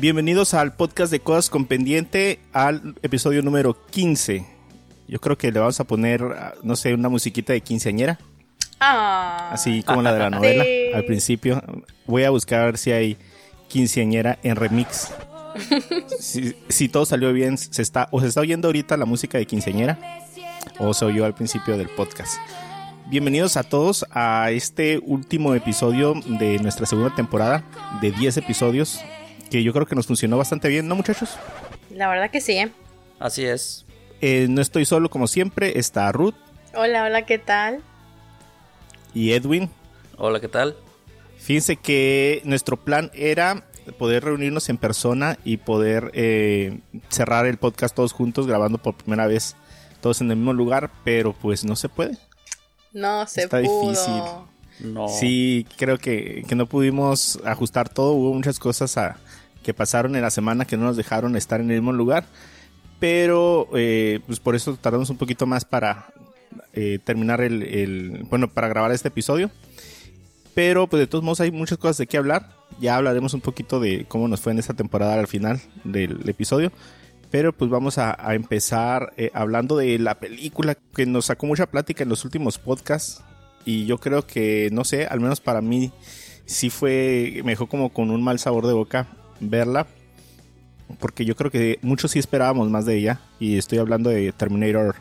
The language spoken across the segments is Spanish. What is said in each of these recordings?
Bienvenidos al podcast de Cosas con Pendiente, al episodio número 15. Yo creo que le vamos a poner, ah, no sé, una musiquita de quinceañera. Ah. Así como la de la novela Sí. al principio. Voy a buscar a ver si hay quinceañera en remix. si, si todo salió bien, se está, o se está oyendo ahorita la música de quinceañera, o se oyó al principio del podcast. Bienvenidos a todos a este último episodio de nuestra segunda temporada de 10 episodios, que yo creo que nos funcionó bastante bien, ¿no muchachos? La verdad que sí, ¿eh? Así es. Eh, no estoy solo como siempre, está Ruth Hola, hola, ¿qué tal? y Edwin. Hola, ¿qué tal? Fíjense que nuestro plan era poder reunirnos en persona y poder eh, cerrar el podcast todos juntos, grabando por primera vez todos en el mismo lugar, pero pues no se puede. No se Está pudo. difícil. No. Sí, creo que, que no pudimos ajustar todo, hubo muchas cosas a- que pasaron en la semana que no nos dejaron estar en el mismo lugar, pero eh, pues por eso tardamos un poquito más para eh, terminar el, bueno, para grabar este episodio. Pero pues de todos modos hay muchas cosas de qué hablar. Ya hablaremos un poquito de cómo nos fue en esta temporada al final del episodio. Pero pues vamos a, empezar eh, hablando de la película que nos sacó mucha plática en los últimos podcasts. Y yo creo que, no sé, al menos para mí sí fue, me como con un mal sabor de boca verla. Porque yo creo que muchos sí esperábamos más de ella. Y estoy hablando de Terminator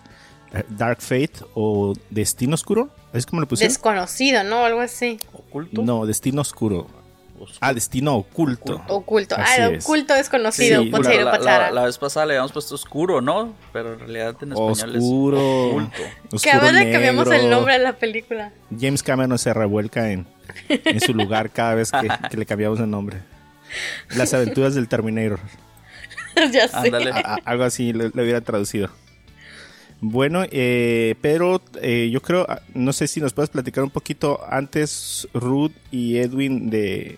eh, Dark Fate o Destino Oscuro. ¿Es como lo pusieron? Desconocido, ¿no? Algo así. ¿Oculto? No, Destino Oscuro. Oscuro. Ah, Destino Oculto. Oculto. Así ah, es. oculto desconocido. Sí, Bueno, la, la- pachara. la vez pasada le habíamos puesto oscuro, ¿no? Pero en realidad en español Oscuro. es oculto. Que ahora le cambiamos el nombre a la película. James Cameron se revuelca en, en su lugar cada vez que, que le cambiamos el nombre. Las aventuras del Terminator. ya sé. Ándale. A- a- algo así lo, lo hubiera traducido. Bueno, eh, pero eh, yo creo, ah, no sé si nos puedes platicar un poquito antes, Ruth y Edwin, de,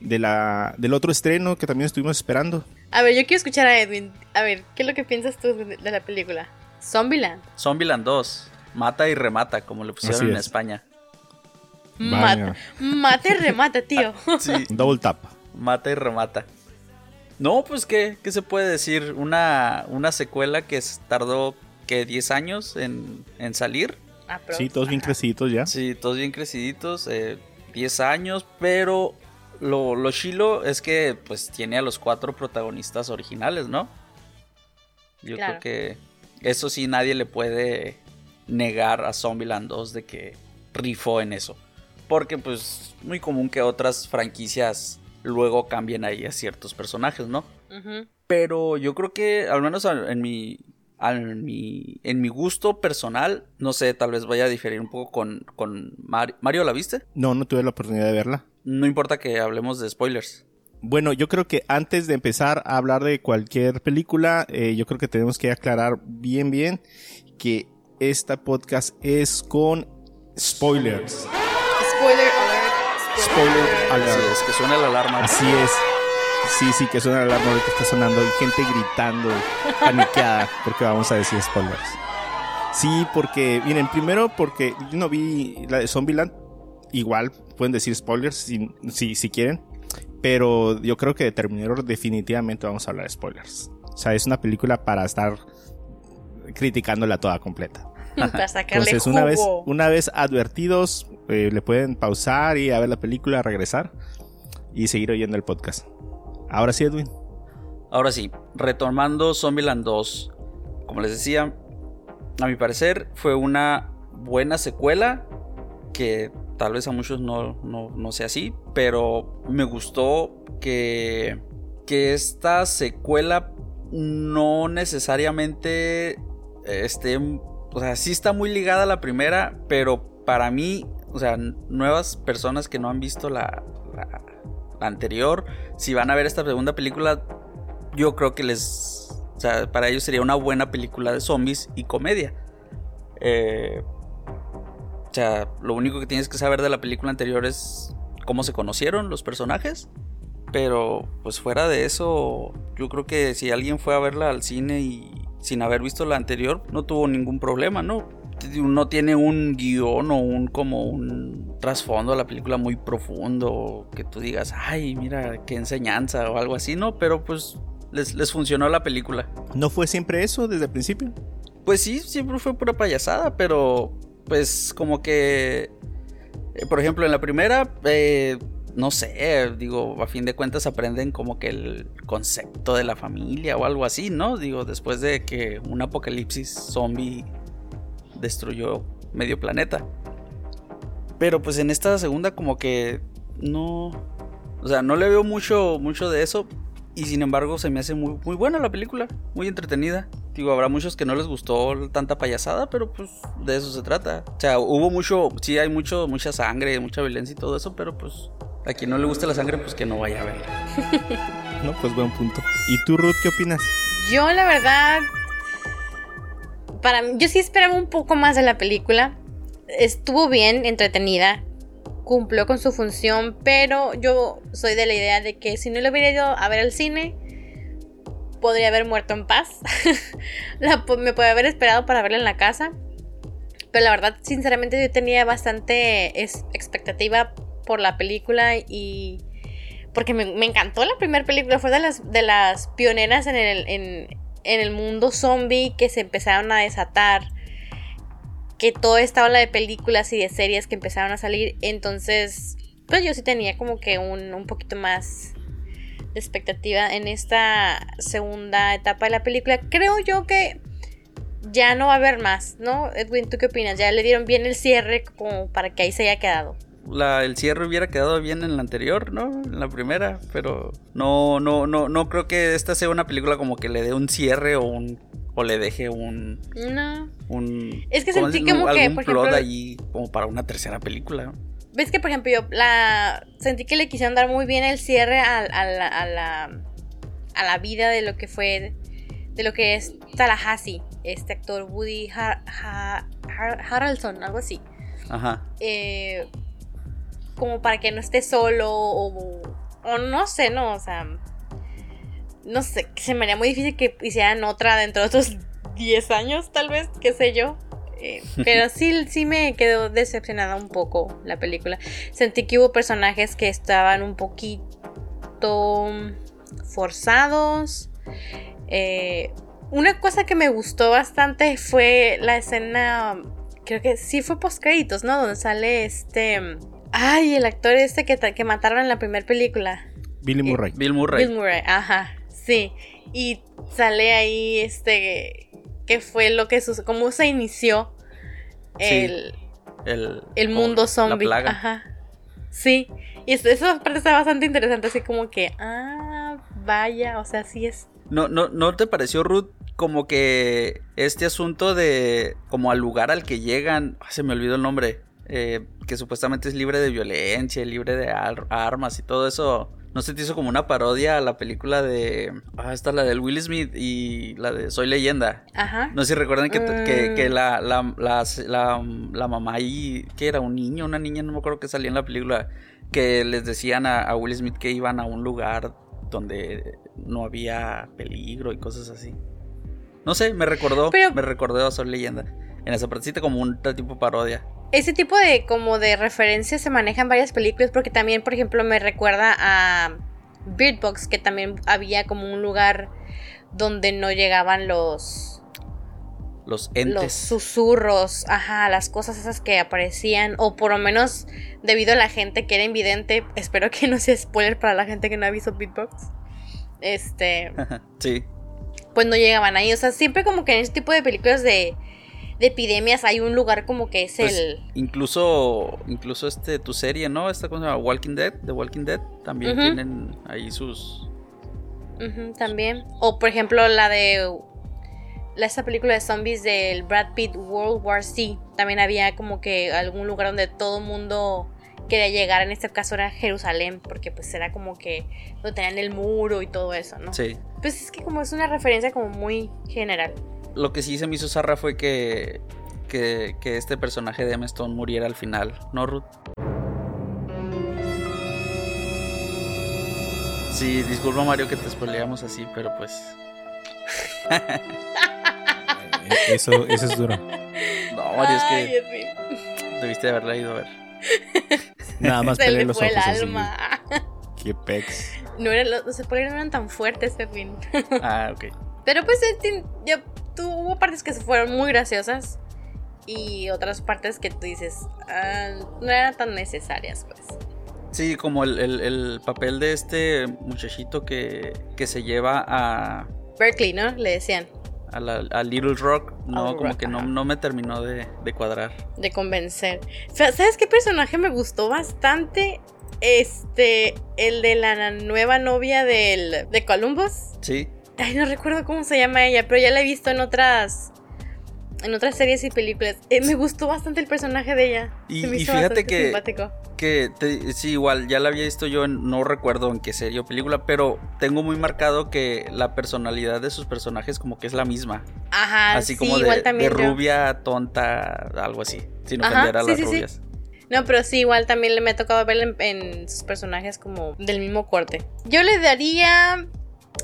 de la, del otro estreno que también estuvimos esperando. A ver, yo quiero escuchar a Edwin. A ver, ¿qué es lo que piensas tú de, de la película? Zombieland. Zombieland 2. Mata y remata, como le pusieron en es. España. Mata, mata y remata, tío. Sí, Double tap. Mata y remata. No, pues, ¿qué, qué se puede decir? Una, una secuela que tardó, que 10 años en, en salir. Ah, Sí, todos bien ajá. crecidos ya. Sí, todos bien creciditos, eh, 10 años, pero lo, lo chilo es que pues tiene a los cuatro protagonistas originales, ¿no? Yo Claro. creo que eso sí nadie le puede negar a Zombieland 2 de que rifó en eso. Porque pues muy común que otras franquicias luego cambien ahí a ciertos personajes, ¿no? Pero yo creo que, al menos en mi, en mi, en mi gusto personal, no sé, tal vez vaya a diferir un poco con, con Mario. ¿Mario la viste? No, no tuve la oportunidad de verla. No importa que hablemos de spoilers. Bueno, yo creo que antes de empezar a hablar de cualquier película, eh, yo creo que tenemos que aclarar bien, bien que esta podcast es con spoilers. Spoiler. Así es, que suena la alarma. Así es. Sí, sí, que suena la alarma ahorita está sonando. Hay gente gritando, paniqueada, porque vamos a decir spoilers. Sí, porque, miren, primero porque yo no vi la de Zombieland. Igual pueden decir spoilers si, si, si quieren. Pero yo creo que de Terminator definitivamente vamos a hablar de spoilers. O sea, es una película para estar criticándola toda completa. Para sacarle Entonces, una vez, una vez advertidos, eh, le pueden pausar y a ver la película, regresar y seguir oyendo el podcast. Ahora sí, Edwin. Ahora sí, retomando Zombieland 2. Como les decía, a mi parecer fue una buena secuela. Que tal vez a muchos no, no, no sea así. Pero me gustó que, que esta secuela no necesariamente esté... O sea, sí está muy ligada a la primera. Pero para mí, o sea, nuevas personas que no han visto la, la- la anterior, si van a ver esta segunda película, yo creo que les. O sea, para ellos sería una buena película de zombies y comedia. Eh, o sea, lo único que tienes que saber de la película anterior es cómo se conocieron los personajes. Pero, pues fuera de eso, yo creo que si alguien fue a verla al cine y sin haber visto la anterior, no tuvo ningún problema, ¿no? No tiene un guion o un como un trasfondo a la película muy profundo, que tú digas, ay, mira, qué enseñanza o algo así, ¿no? Pero pues les, les funcionó la película. ¿No fue siempre eso desde el principio? Pues sí, siempre fue pura payasada, pero pues como que, eh, por ejemplo, en la primera, eh, no sé, digo, a fin de cuentas aprenden como que el concepto de la familia o algo así, ¿no? Digo, después de que un apocalipsis zombie destruyó medio planeta. Pero pues en esta segunda como que no, o sea, no le veo mucho mucho de eso y sin embargo se me hace muy muy buena la película, muy entretenida. Digo, habrá muchos que no les gustó tanta payasada, pero pues de eso se trata. O sea, hubo mucho, sí hay mucho mucha sangre, mucha violencia y todo eso, pero pues a quien no le guste la sangre, pues que no vaya a verla. no, pues buen punto. ¿Y tú, Ruth, qué opinas? Yo, la verdad, para yo sí esperaba un poco más de la película. Estuvo bien, entretenida, cumplió con su función, pero yo soy de la idea de que si no le hubiera ido a ver al cine, podría haber muerto en paz. me podría haber esperado para verla en la casa. Pero la verdad, sinceramente, yo tenía bastante expectativa por la película y porque me, encantó la primera película, fue de las, de las pioneras en el, en, el mundo zombie que se empezaron a desatar, que todo esta ola de películas y de series que empezaron a salir, entonces pues yo sí tenía como que un, un poquito más de expectativa en esta segunda etapa de la película. Creo yo que ya no va a haber más, ¿no? Edwin, ¿tú qué opinas? Ya le dieron bien el cierre como para que ahí se haya quedado el cierre hubiera quedado bien en la anterior, ¿no? En la primera, pero no, no, no, no creo que esta sea una película como que le dé un cierre o un o le deje un no. un es que sentí como que por ejemplo, ahí como para una tercera película. Ves que por ejemplo yo la sentí que le quisieron dar muy bien el cierre a, la, a la a la vida de lo que fue de lo que es Tallahassee este actor Woody Harrelson algo así ajá. Eh, como para que no esté solo o, o no sé, no, o sea, no sé, se me haría muy difícil que hicieran otra dentro de otros 10 años, tal vez, qué sé yo. Eh, pero sí, sí me quedó decepcionada un poco la película. Sentí que hubo personajes que estaban un poquito forzados. Eh, una cosa que me gustó bastante fue la escena, creo que sí fue post créditos, ¿no? Donde sale este Ay, el actor este que, que mataron en la primera película. Billy eh, Murray. Bill Murray. Bill Murray, ajá, sí. Y sale ahí este, ¿qué fue lo que sucedió? ¿Cómo se inició el, el, mundo zombie? La plaga. Ajá. Sí. Y esa parte está bastante interesante, así como que, ah, vaya, o sea, sí es. ¿No, no, ¿No te pareció, Ruth, como que este asunto de, como al lugar al que llegan, se me olvidó el nombre, eh, que supuestamente es libre de violencia, libre de armas y todo eso. ¿No se te hizo como una parodia a la película de. Ah, está la del Will Smith y la de Soy Leyenda? Ajá. No sé si recuerdan que, que, mm. la, la, la, mamá ahí, que era un niño, una niña, no me acuerdo que salía en la película, que les decían a, Will Smith que iban a un lugar donde no había peligro y cosas así. No sé, me recordó, me recordó a Soy Leyenda. En esa partecita como un tipo parodia ese tipo de como de referencias se maneja en varias películas porque también, por ejemplo, me recuerda a Beardbox, que también había como un lugar donde no llegaban los los entes. Los susurros, ajá, las cosas esas que aparecían, o por lo menos debido a la gente que era invidente, espero que no sea spoiler para la gente que no ha visto Beatbox. Este. sí. Pues no llegaban ahí. O sea, siempre como que en ese tipo de películas de de epidemias hay un lugar como que es pues, el incluso incluso este tu serie no esta cosa Walking Dead de Walking Dead también tienen ahí sus también. O por ejemplo la de la, esta película de zombies del Brad Pitt World War C. También había como que algún lugar donde todo el mundo quería llegar en este caso era Jerusalén porque pues era como que lo tenían el muro y todo eso no sí pues es que como es una referencia como muy general lo que sí se me hizo zarra fue que, que, este personaje de Emma Stone muriera al final, ¿no, Ruth? Sí, disculpa Mario que te spoileamos así, pero pues... Eh, eso, eso es duro. No, Mario, es que debiste haberla ido a ver. Nada más Se le los fue ojos el así. Qué pex. No eran los, los spoilers no eran tan fuertes, Pepín. Ah, ok. Pero pues tu- hubo partes que se fueron muy graciosas y otras partes que tú dices ah, no eran tan necesarias, pues. Sí, como el, el- el papel de este muchachito que, que se lleva a, Berkeley, ¿no? Le decían, a, la- a Little Rock, no, como Rock, que no, no me terminó de, de cuadrar. de convencer. Sa- ¿Sabes qué personaje me gustó bastante? Este, el de la nueva novia del, de Columbus. Sí, Ay, no recuerdo cómo se llama ella, pero ya la he visto en otras en otras series y películas. Eh, me gustó bastante el personaje de ella. Y- Se me y hizo fíjate que- simpático. que te- sí, igual, ya la había visto yo, en- no recuerdo en qué serie o película, pero tengo muy marcado que la personalidad de sus personajes como que es la misma. Ajá, así sí, como de, igual de también yo. rubia, tonta, algo así, sin Ajá, ofender a las sí, rubias. No, pero sí, igual también le me ha tocado verla en, en sus personajes como del mismo corte. Yo le daría,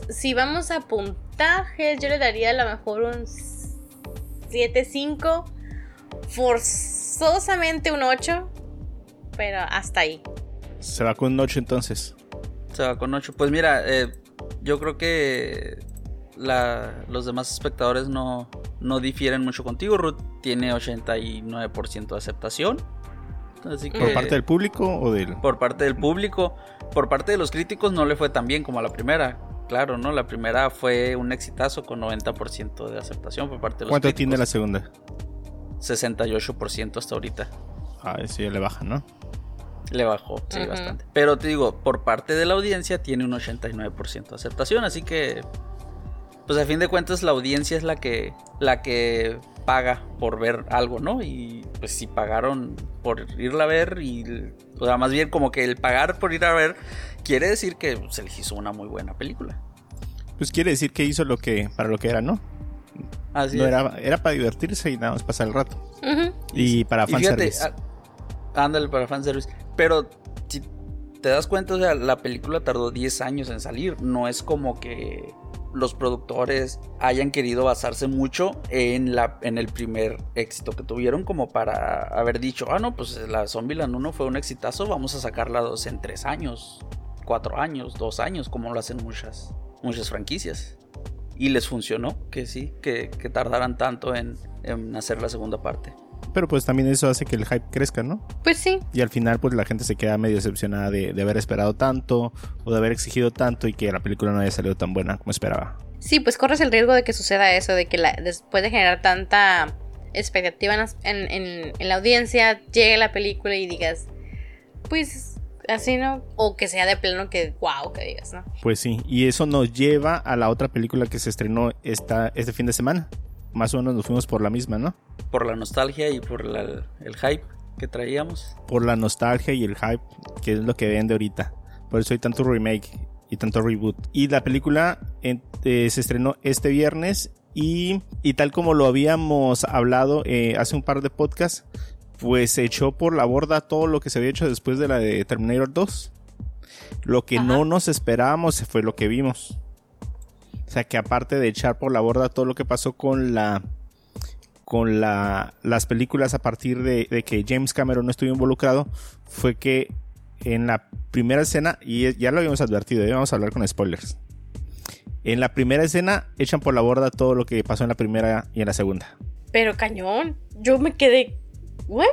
si vamos a puntajes, yo le daría a lo mejor un 7-5, forzosamente un 8, pero hasta ahí. Se va con un 8 entonces. Se va con 8. Pues mira, eh, yo creo que la- los demás espectadores no, no difieren mucho contigo. Ruth tiene 89% de aceptación. Así que, ¿Por parte del público o del.? por parte del público. Por parte de los críticos no le fue tan bien como a la primera. Claro, ¿no? La primera fue un exitazo con 90% de aceptación por parte de los ¿Cuánto críticos. tiene la segunda? 68% hasta ahorita. Ah, eso ya le baja, ¿no? Le bajó, sí, bastante. Pero te digo, por parte de la audiencia tiene un 89% de aceptación, así que pues a fin de cuentas la audiencia es la que la que paga por ver algo, ¿no? Y pues si pagaron por irla a ver y o sea, más bien como que el pagar por ir a ver quiere decir que se les hizo una muy buena película. Pues quiere decir que hizo lo que para lo que era, ¿no? Así no es. era, era para divertirse y nada más pasar el rato. Y para fanservice. ah, ándale para fanservice. Pero si te das cuenta, o sea, la película tardó 10 años en salir. No es como que los productores hayan querido basarse mucho en, el primer éxito que tuvieron, como para haber dicho, ah, no, pues la Zombieland 1 fue un exitazo, vamos a sacarla dos en 3 años, 4 años, 2 años, como lo hacen muchas, muchas franquicias. Y les funcionó, que sí, que, tardaran tanto en hacer la segunda parte. Pero pues también eso hace que el hype crezca, ¿no? Pues sí, Y al final pues la gente se queda medio decepcionada de, de haber esperado tanto o de haber exigido tanto y que la película no haya salido tan buena como esperaba. Sí, pues corres el riesgo de que suceda eso, de que la- después de generar tanta expectativa en- en- en la audiencia, llegue la película y digas, pues así, ¿no? O que sea de plano que, wow, que digas, ¿no? Pues sí, y eso nos lleva a la otra película que se estrenó esta, este fin de semana. Más o menos nos fuimos por la misma, ¿no? por la nostalgia y por la- el hype que traíamos. Por la nostalgia y el hype, que es lo que vende ahorita. Por eso hay tanto remake y tanto reboot. Y la película en- eh, se estrenó este viernes y, y tal como lo habíamos hablado eh, hace un par de podcasts, pues se echó por la borda todo lo que se había hecho después de la de Terminator 2. Lo que Ajá. no nos esperábamos fue lo que vimos. O sea que aparte de echar por la borda todo lo que pasó con la con la, las películas a partir de, de que James Cameron no estuvo involucrado, fue que en la primera escena, y ya lo habíamos advertido, ya vamos a hablar con spoilers. En la primera escena echan por la borda todo lo que pasó en la primera y en la segunda. Pero cañón, yo me quedé, ¿what?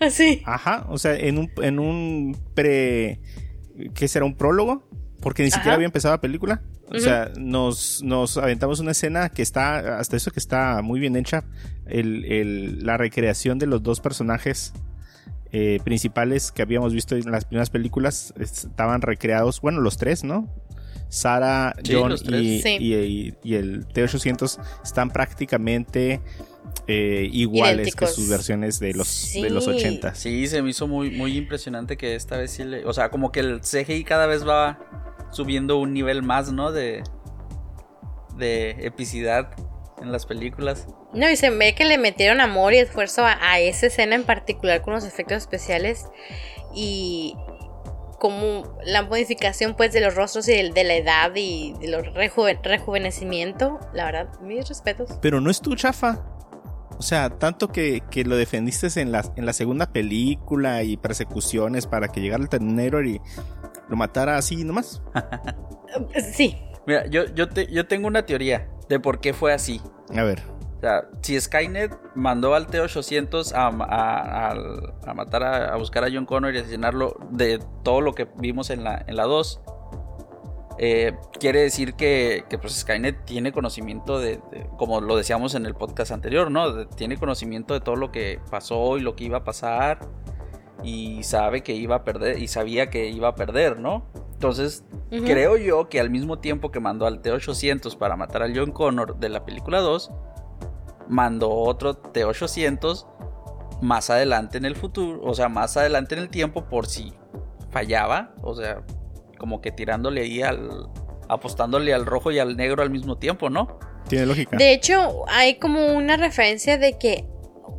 Así. Ajá, o sea, en un, en un pre. ¿Qué será? ¿Un prólogo? Porque ni siquiera había empezado la película. O sea, nos, nos aventamos una escena que está, hasta eso que está muy bien hecha. El, el- la recreación de los dos personajes eh, principales que habíamos visto en las primeras películas estaban recreados, bueno, los tres, ¿no? Sara, Sí, John Sí. y- y- y el T-800 están prácticamente eh, iguales Idénticos. que sus versiones de los, de los Sí. 80. Sí, se me hizo muy, muy impresionante que esta vez sí le. O sea, como que el CGI cada vez va subiendo un nivel más, ¿no? De. De epicidad en las películas. No, y se ve que le metieron amor y esfuerzo a, a esa escena en particular con los efectos especiales y como la modificación pues de los rostros y del- de, la edad y de los rejuve- rejuvenecimiento, la verdad, mis respetos. Pero no es tu chafa. O sea, tanto que, que lo defendiste en la, en la segunda película y persecuciones para que llegara el Terminator y lo matara así nomás. sí. Mira, yo, yo, te, yo tengo una teoría de por qué fue así. A ver. O sea, si Skynet mandó al T-800 a, a, a, matar, a, buscar a John Connor y asesinarlo de todo lo que vimos en la, en la 2, eh, quiere decir que, que, pues Skynet tiene conocimiento de, como lo decíamos en el podcast anterior, ¿no? tiene conocimiento de todo lo que pasó y lo que iba a pasar y sabe que iba a perder y sabía que iba a perder, ¿no? Entonces, creo yo que al mismo tiempo que mandó al T-800 para matar a John Connor de la película 2, mandó otro T-800 más adelante en el futuro, o sea, más adelante en el tiempo por si fallaba, o sea, como que tirándole ahí al. apostándole al rojo y al negro al mismo tiempo, ¿no? Tiene lógica. De hecho, hay como una referencia de que.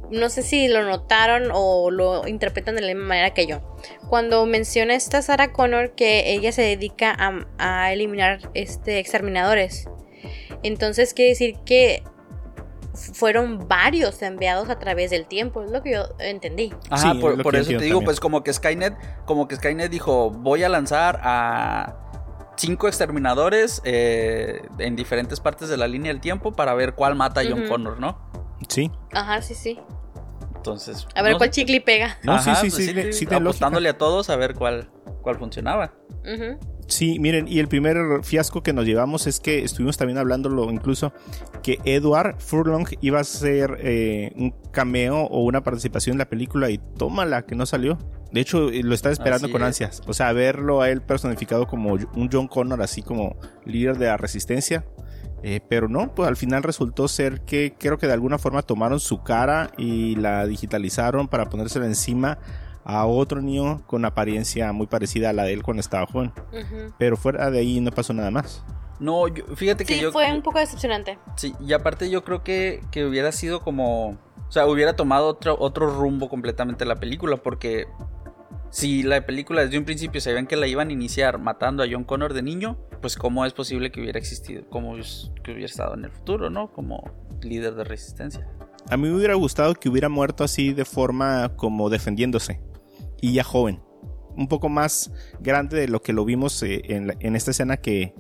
No sé si lo notaron o lo interpretan de la misma manera que yo. Cuando menciona esta Sarah Connor que ella se dedica a, a eliminar este, exterminadores. Entonces quiere decir que fueron varios enviados a través del tiempo, es lo que yo entendí. Ajá, por, eso te digo, pues como que Skynet, como que Skynet dijo, voy a lanzar a cinco exterminadores eh, en diferentes partes de la línea del tiempo para ver cuál mata a John Connor, ¿no? Sí. Ajá, sí, sí. Entonces. A ver cuál chicle pega. No, sí, sí, sí, pues sí, apostándole a todos a ver cuál, cuál funcionaba. Sí, miren, y el primer fiasco que nos llevamos es que estuvimos también hablándolo incluso que Edward Furlong iba a ser eh, un cameo o una participación en la película y tómala que no salió. De hecho, eh, lo estaba esperando con ansias. O sea, verlo a él personificado como un John Connor, así como líder de la resistencia. Eh, pero no, pues al final resultó ser que creo que de alguna forma tomaron su cara y la digitalizaron para ponérsela encima a otro niño con apariencia muy parecida a la de él cuando estaba joven. Pero fuera de ahí no pasó nada más. No, fíjate que sí, yo... fue un poco decepcionante. Sí, y aparte yo creo que, que hubiera sido como... O sea, hubiera tomado otro, otro rumbo completamente la película, porque si la película desde un principio sabían que la iban a iniciar matando a John Connor de niño, pues cómo es posible que hubiera existido, cómo que hubiera estado en el futuro, ¿no? Como líder de resistencia. A mí me hubiera gustado que hubiera muerto así de forma como defendiéndose y ya joven. Un poco más grande de lo que lo vimos eh, en, esta escena que,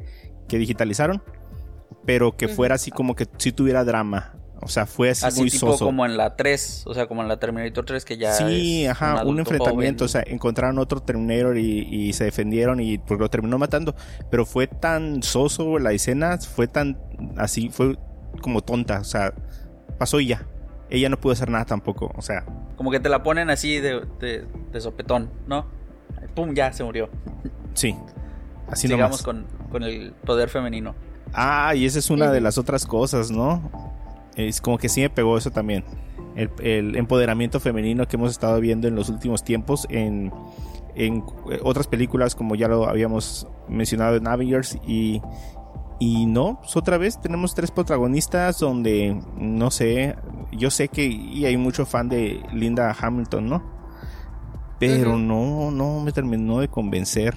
digitalizaron. Pero que fuera así como que si tuviera drama. O sea, fue así, muy tipo como en la 3, o sea, como en la Terminator 3 que ya Sí, ajá, un, enfrentamiento, o sea, encontraron otro Terminator y, se defendieron y pues lo terminó matando, pero fue tan soso la escena, fue tan así, fue como tonta, o sea, pasó y ya ella no pudo hacer nada tampoco, o sea. Como que te la ponen así de, de, sopetón, ¿no? Pum, ya se murió. Sí, así Sigamos con, con el poder femenino. Ah, y esa es una de las otras cosas, ¿no? Es como que sí me pegó eso también. El, el, empoderamiento femenino que hemos estado viendo en los últimos tiempos en, en otras películas, como ya lo habíamos mencionado en Avengers, y, y no, pues otra vez tenemos tres protagonistas donde, no sé, yo sé que y hay mucho fan de Linda Hamilton, ¿no? Pero no, no me terminó de convencer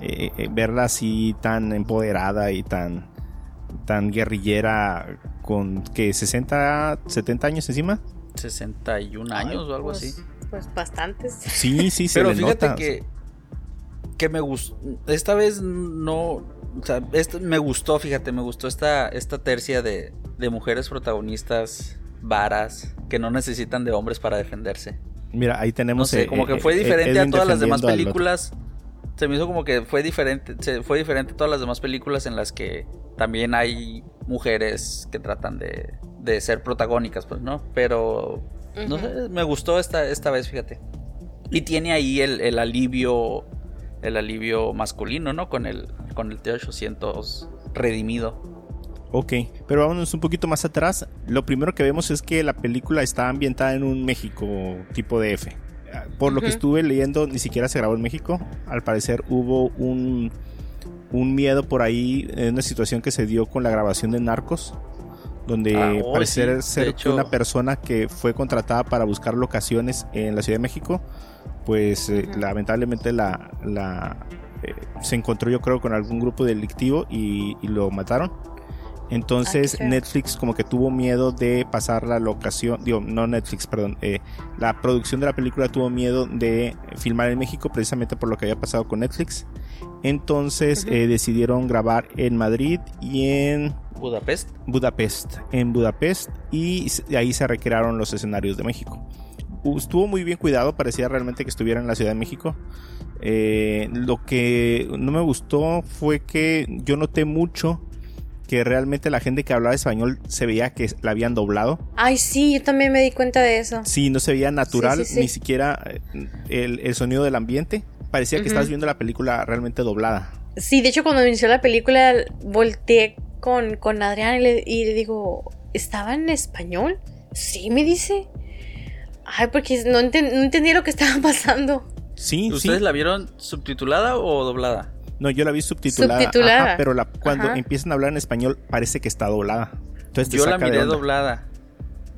eh, eh, verla así tan empoderada y tan, tan guerrillera con que 60, 70 años encima. 61 años o algo pues, así. Pues bastantes. Sí, sí, se Pero fíjate que que me gustó esta vez no o sea, esto me gustó, fíjate, me gustó esta, esta tercia de, de mujeres protagonistas varas que no necesitan de hombres para defenderse. Mira, ahí tenemos. No sé, como que fue diferente a todas las demás películas. Se me hizo como que fue diferente. Se, fue diferente a todas las demás películas en las que también hay mujeres que tratan de, de ser protagónicas, pues, ¿no? Pero. No sé, me gustó esta, esta vez, fíjate. Y tiene ahí el, el alivio el alivio masculino, ¿no? Con el, con el T-800 redimido. Ok, pero vámonos un poquito más atrás. Lo primero que vemos es que la película está ambientada en un México tipo DF. Por lo que estuve leyendo, ni siquiera se grabó en México. Al parecer hubo un, un miedo por ahí en una situación que se dio con la grabación de Narcos, donde ah, oh, parece ser una persona que fue contratada para buscar locaciones en la Ciudad de México pues eh, lamentablemente la, la eh, se encontró yo creo con algún grupo delictivo y, lo mataron. Entonces. Netflix como que tuvo miedo de pasar la locación, digo, no Netflix, perdón, eh, la producción de la película tuvo miedo de filmar en México precisamente por lo que había pasado con Netflix. Entonces eh, decidieron grabar en Madrid y en Budapest. Budapest, en Budapest y ahí se recrearon los escenarios de México. Estuvo muy bien cuidado, parecía realmente que estuviera en la Ciudad de México. Eh, lo que no me gustó fue que yo noté mucho que realmente la gente que hablaba español se veía que la habían doblado. Ay, sí, yo también me di cuenta de eso. Sí, no se veía natural, Sí, sí, sí. ni siquiera eh, el, el sonido del ambiente. Parecía que Ujú. estabas viendo la película realmente doblada. Sí, de hecho cuando inició la película volteé con, con Adrián y le, y le digo, ¿estaba en español? Sí, me dice. Ay, porque no, enten- no entendía lo que estaba pasando. Sí, sí. ¿Ustedes la vieron subtitulada o doblada? No, yo la vi subtitulada. Subtitulada. ajá, pero la, cuando Ajá. empiezan a hablar en español parece que está doblada. Entonces te Yo la saca miré onda. doblada.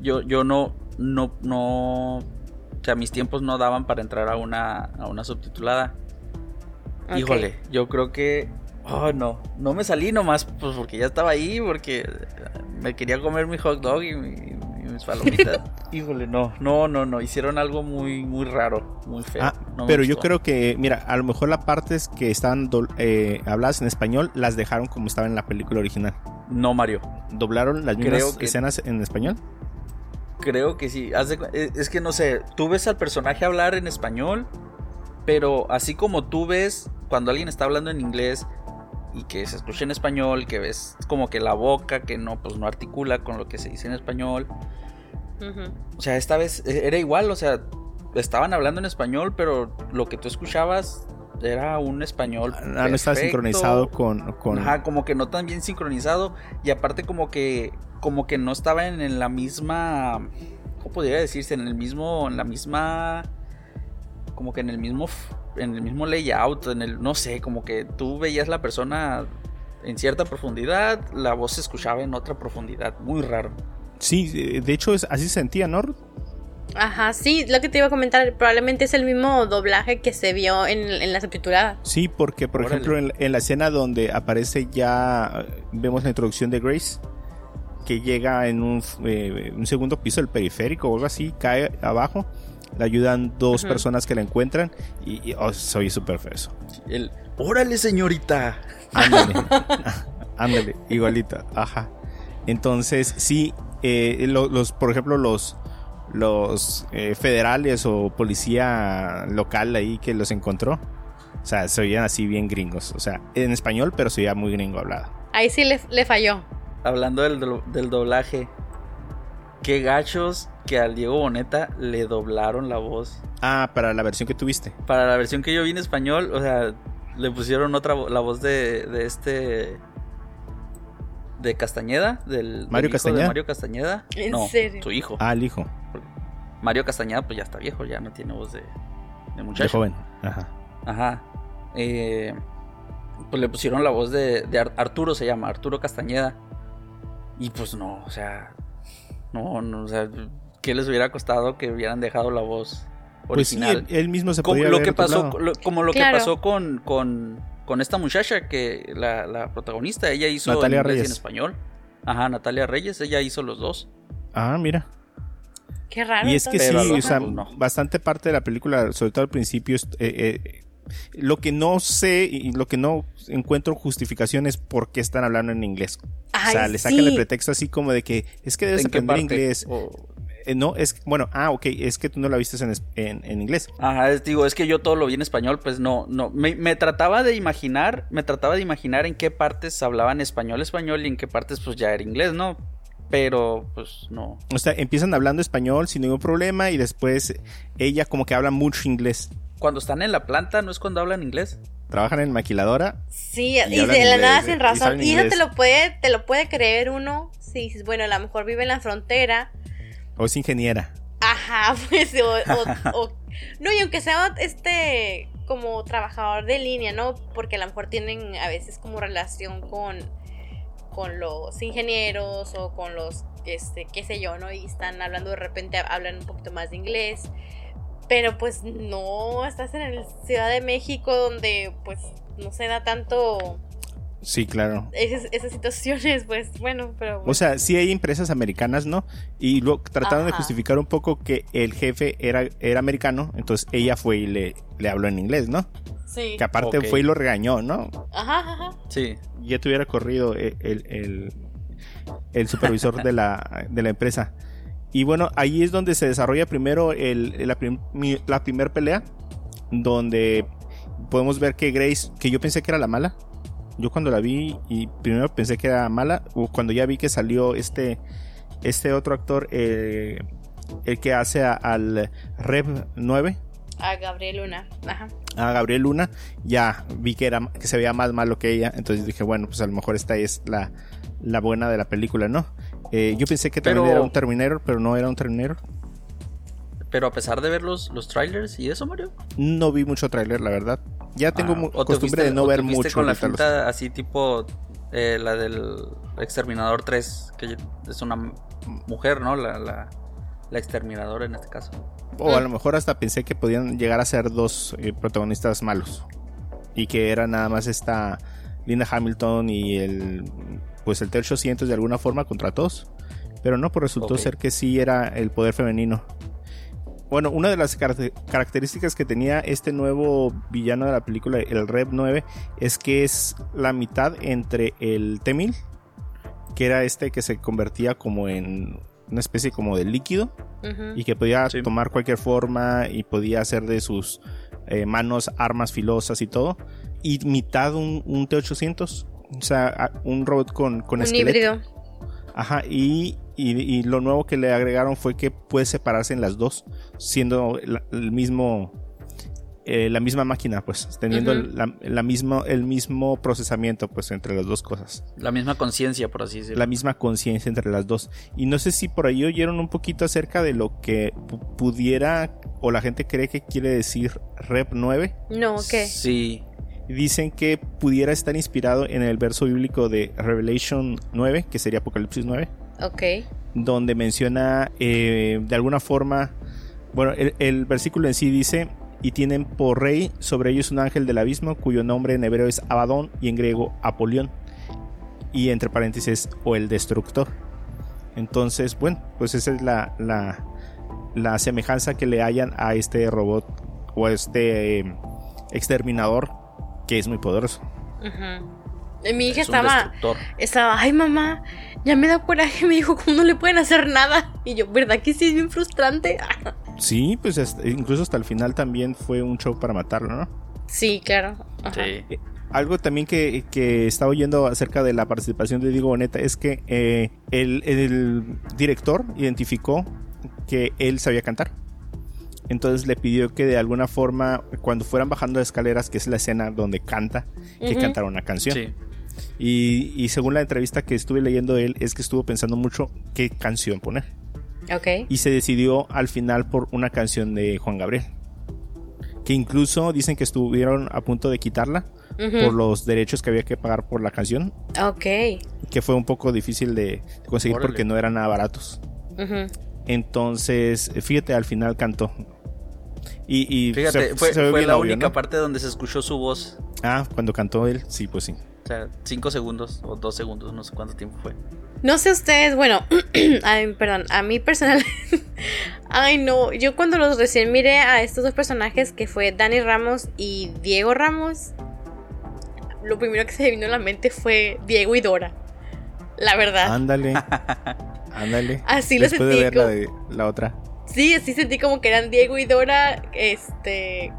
Yo, yo no, no, no. O sea, mis tiempos no daban para entrar a una, a una subtitulada. Híjole, yo creo que. Oh, no. No me salí nomás, pues porque ya estaba ahí, porque me quería comer mi hot dog y, mi- y mis palomitas. Híjole, no, no, no, no. Hicieron algo muy, muy raro, muy feo. Ah, No pero yo creo que, mira, a lo mejor las partes que estaban eh, habladas en español las dejaron como estaban en la película original. No, Mario. ¿Doblaron las mismas Creo que- escenas en español? Creo que sí. Eh, es que no sé, tú ves al personaje hablar en español, pero así como tú ves cuando alguien está hablando en inglés y que se escucha en español, que ves como que la boca que no pues no articula con lo que se dice en español. O sea, esta vez eh, era igual, o sea, estaban hablando en español, pero lo que tú escuchabas era un español Ah, no perfecto. sincronizado con... con... Ajá, como que no tan bien sincronizado. Y aparte como que. Como que no estaba en, en la misma. ¿Cómo podría decirse? En el mismo. En la misma. Como que en el mismo. En el mismo layout. En el. No sé. Como que tú veías la persona en cierta profundidad. La voz se escuchaba en otra profundidad. Muy raro. Sí, eh, de hecho es, así se sentía, ¿no? Ajá, sí, lo que te iba a comentar, probablemente es el mismo doblaje que se vio en, en la subtitulada. Sí, porque por Órale. ejemplo en, en la escena donde aparece ya, eh, vemos la introducción de Grace, que llega en un, eh, un segundo piso del periférico o algo así, cae abajo, le ayudan dos personas que la encuentran y, y, oh, soy súper feo eso. El. ¡Órale, señorita! Ándale, ándale, igualita, ajá. Entonces, sí, eh, lo- los, por ejemplo, los, los eh, federales o policía local ahí que los encontró, o sea, se oían así bien gringos, o sea, en español, pero se oía muy gringo hablado. Ahí sí le, le falló. Hablando del, del doblaje. Qué gachos que al Diego Boneta le doblaron la voz. Ah, para la versión que tuviste. Para la versión que yo vi en español, o sea, le pusieron otra la voz de, de este de Castañeda, del, del Mario hijo Castañeda. de Mario Castañeda. ¿En no, serio? su hijo. Ah, el hijo, Mario Castañeda pues ya está viejo, ya no tiene voz de, de de muchacho. joven. Ajá. Ajá. Eh, pues le pusieron la voz de, de Ar- Arturo, se llama, Arturo Castañeda. Y pues no, o sea, no, no, o sea, ¿qué les hubiera costado que hubieran dejado la voz Pues sí, original? él, mismo se como podía lo haber que pasó, lo- como lo Claro. que pasó con, con, con esta muchacha que la, la protagonista, ella hizo Natalia en inglés y Reyes. en español. Ajá, Natalia Reyes, ella hizo los dos. Ah, mira. Qué raro. Y es que sí, o sea, pues no. bastante parte de la película, sobre todo al principio, eh, eh, lo que no sé y lo que no encuentro justificación es por qué están hablando en inglés. o sea, le sacan el pretexto así como de que es que debes ¿En qué aprender inglés. O- Eh, no, es, bueno, ah, ok, es que tú no la viste en, en, en inglés. Ajá, es- digo, es que yo todo lo vi en español, pues no, no, me, me trataba de imaginar, me trataba de imaginar en qué partes hablaban español, español y en qué partes pues ya era inglés, ¿no? Pero pues no. O sea, empiezan hablando español sin ningún problema y después ella como que habla mucho inglés. Cuando están en la planta, ¿no es cuando hablan inglés? Trabajan en maquiladora. Sí, Y de la inglés, nada sin razón. Y, eso te lo puede, te lo puede creer uno. Si dices, bueno, a lo mejor vive en la frontera. O es ingeniera. Ajá, pues, o, o- no, y aunque sea este como trabajador de línea, ¿no? Porque a lo mejor tienen a veces como relación con, con los ingenieros o con los, este, qué sé yo, ¿no? Y están hablando de repente, hablan un poquito más de inglés. Pero pues no, estás en el Ciudad de México donde pues no se da tanto... Sí, claro. Esas, esas situaciones, pues bueno, pero... O sea, sí hay empresas americanas, ¿no? Y lo trataron de justificar un poco que el jefe era, era americano, entonces ella fue y le, le habló en inglés, ¿no? sí. Que aparte fue y lo regañó, ¿no? Ajá, ajá. Sí. Ya te hubiera corrido el, el, el- el supervisor de la, de la empresa. Y bueno, ahí es donde se desarrolla primero el, la, prim- la primer pelea, donde podemos ver que Grace, que yo pensé que era la mala, yo cuando la vi y primero pensé que era mala, o cuando ya vi que salió este, este otro actor, eh, el que hace a- al Rev 9, A Gabriel Luna. Ajá. a Gabriel Luna, ya vi que era que se veía más malo que ella, entonces dije, bueno, pues a lo mejor esta es la, la buena de la película, ¿no? Eh, yo pensé que también Pero- era un Terminator, pero no era un Terminator. Pero a pesar de ver los, los trailers y eso, Mario. No vi mucho tráiler, la verdad. Ya tengo Ah, te costumbre fuiste- de no ver mucho. con la ahorita los- finta así tipo eh, la del Exterminador 3, que es una mujer, ¿no? La, la, la exterminadora en este caso. O a lo mejor hasta pensé que podían llegar a ser dos eh, protagonistas malos. Y que era nada más esta Linda Hamilton y el pues el T-800 de alguna forma contra todos. Pero no, pues resultó ser que sí era el poder femenino. Bueno, una de las car- características que tenía este nuevo villano de la película, el Rev 9, es que es la mitad entre el T-1000, que era este que se convertía como en una especie como de líquido, y que podía Sí. tomar cualquier forma y podía hacer de sus eh, manos armas filosas y todo. Y mitad un, un T-800, o sea, un robot con, con Un esqueleto. híbrido. Ajá, y, y- y lo nuevo que le agregaron fue que puede separarse en las dos, siendo la, el mismo, eh, la misma máquina, pues, teniendo la, la mismo, el mismo procesamiento, pues, entre las dos cosas La misma conciencia, por así decirlo. la misma conciencia entre las dos. Y no sé si por ahí oyeron un poquito acerca de lo que pu- pudiera o la gente cree que quiere decir Rep 9. No, ¿qué? Sí. Dicen que pudiera estar inspirado en el verso bíblico de Revelation 9, que sería Apocalipsis 9, Ok. donde menciona eh, de alguna forma, bueno, el, el versículo en sí dice, y tienen por rey sobre ellos un ángel del abismo, cuyo nombre en hebreo es Abadón y en griego Apolión, y entre paréntesis, o el destructor. Entonces, bueno, pues esa es la, la, la semejanza que le hayan a este robot o a este eh, exterminador que es muy poderoso. Y Mi hija Es un estaba, estaba, ay mamá, ya me da coraje, me dijo, ¿cómo no le pueden hacer nada? Y yo, ¿verdad que sí es bien frustrante? Sí, pues hasta- incluso hasta el final también fue un show para matarlo, ¿no? Sí, claro. Ajá. Sí. Algo también que, que estaba oyendo acerca de la participación de Diego Boneta es que eh, el, el director identificó que él sabía cantar. Entonces le pidió que de alguna forma, cuando fueran bajando las escaleras, que es la escena donde canta, que cantara una canción. Sí. Y, y según la entrevista que estuve leyendo de él, es que estuvo pensando mucho qué canción poner. Ok. Y se decidió al final por una canción de Juan Gabriel. Que incluso dicen que estuvieron a punto de quitarla por los derechos que había que pagar por la canción. Ok. Que fue un poco difícil de conseguir Órale. porque no eran nada baratos. Entonces, fíjate, al final cantó. Y, y Fíjate, se- fue, se fue la obvio, única ¿no? parte donde se escuchó su voz. Ah, cuando cantó él, sí, pues sí. O sea, cinco segundos o dos segundos, no sé cuánto tiempo fue. No sé ustedes, bueno, ay, perdón, a mí personal. Ay, no, yo cuando los recién miré a estos dos personajes, que fue Dani Ramos y Diego Ramos, lo primero que se me vino a la mente fue Diego y Dora. La verdad. Ándale. Ándale. Así lo Después de sentí ver la, de, la otra. Sí, así sentí como que eran Diego y Dora, este,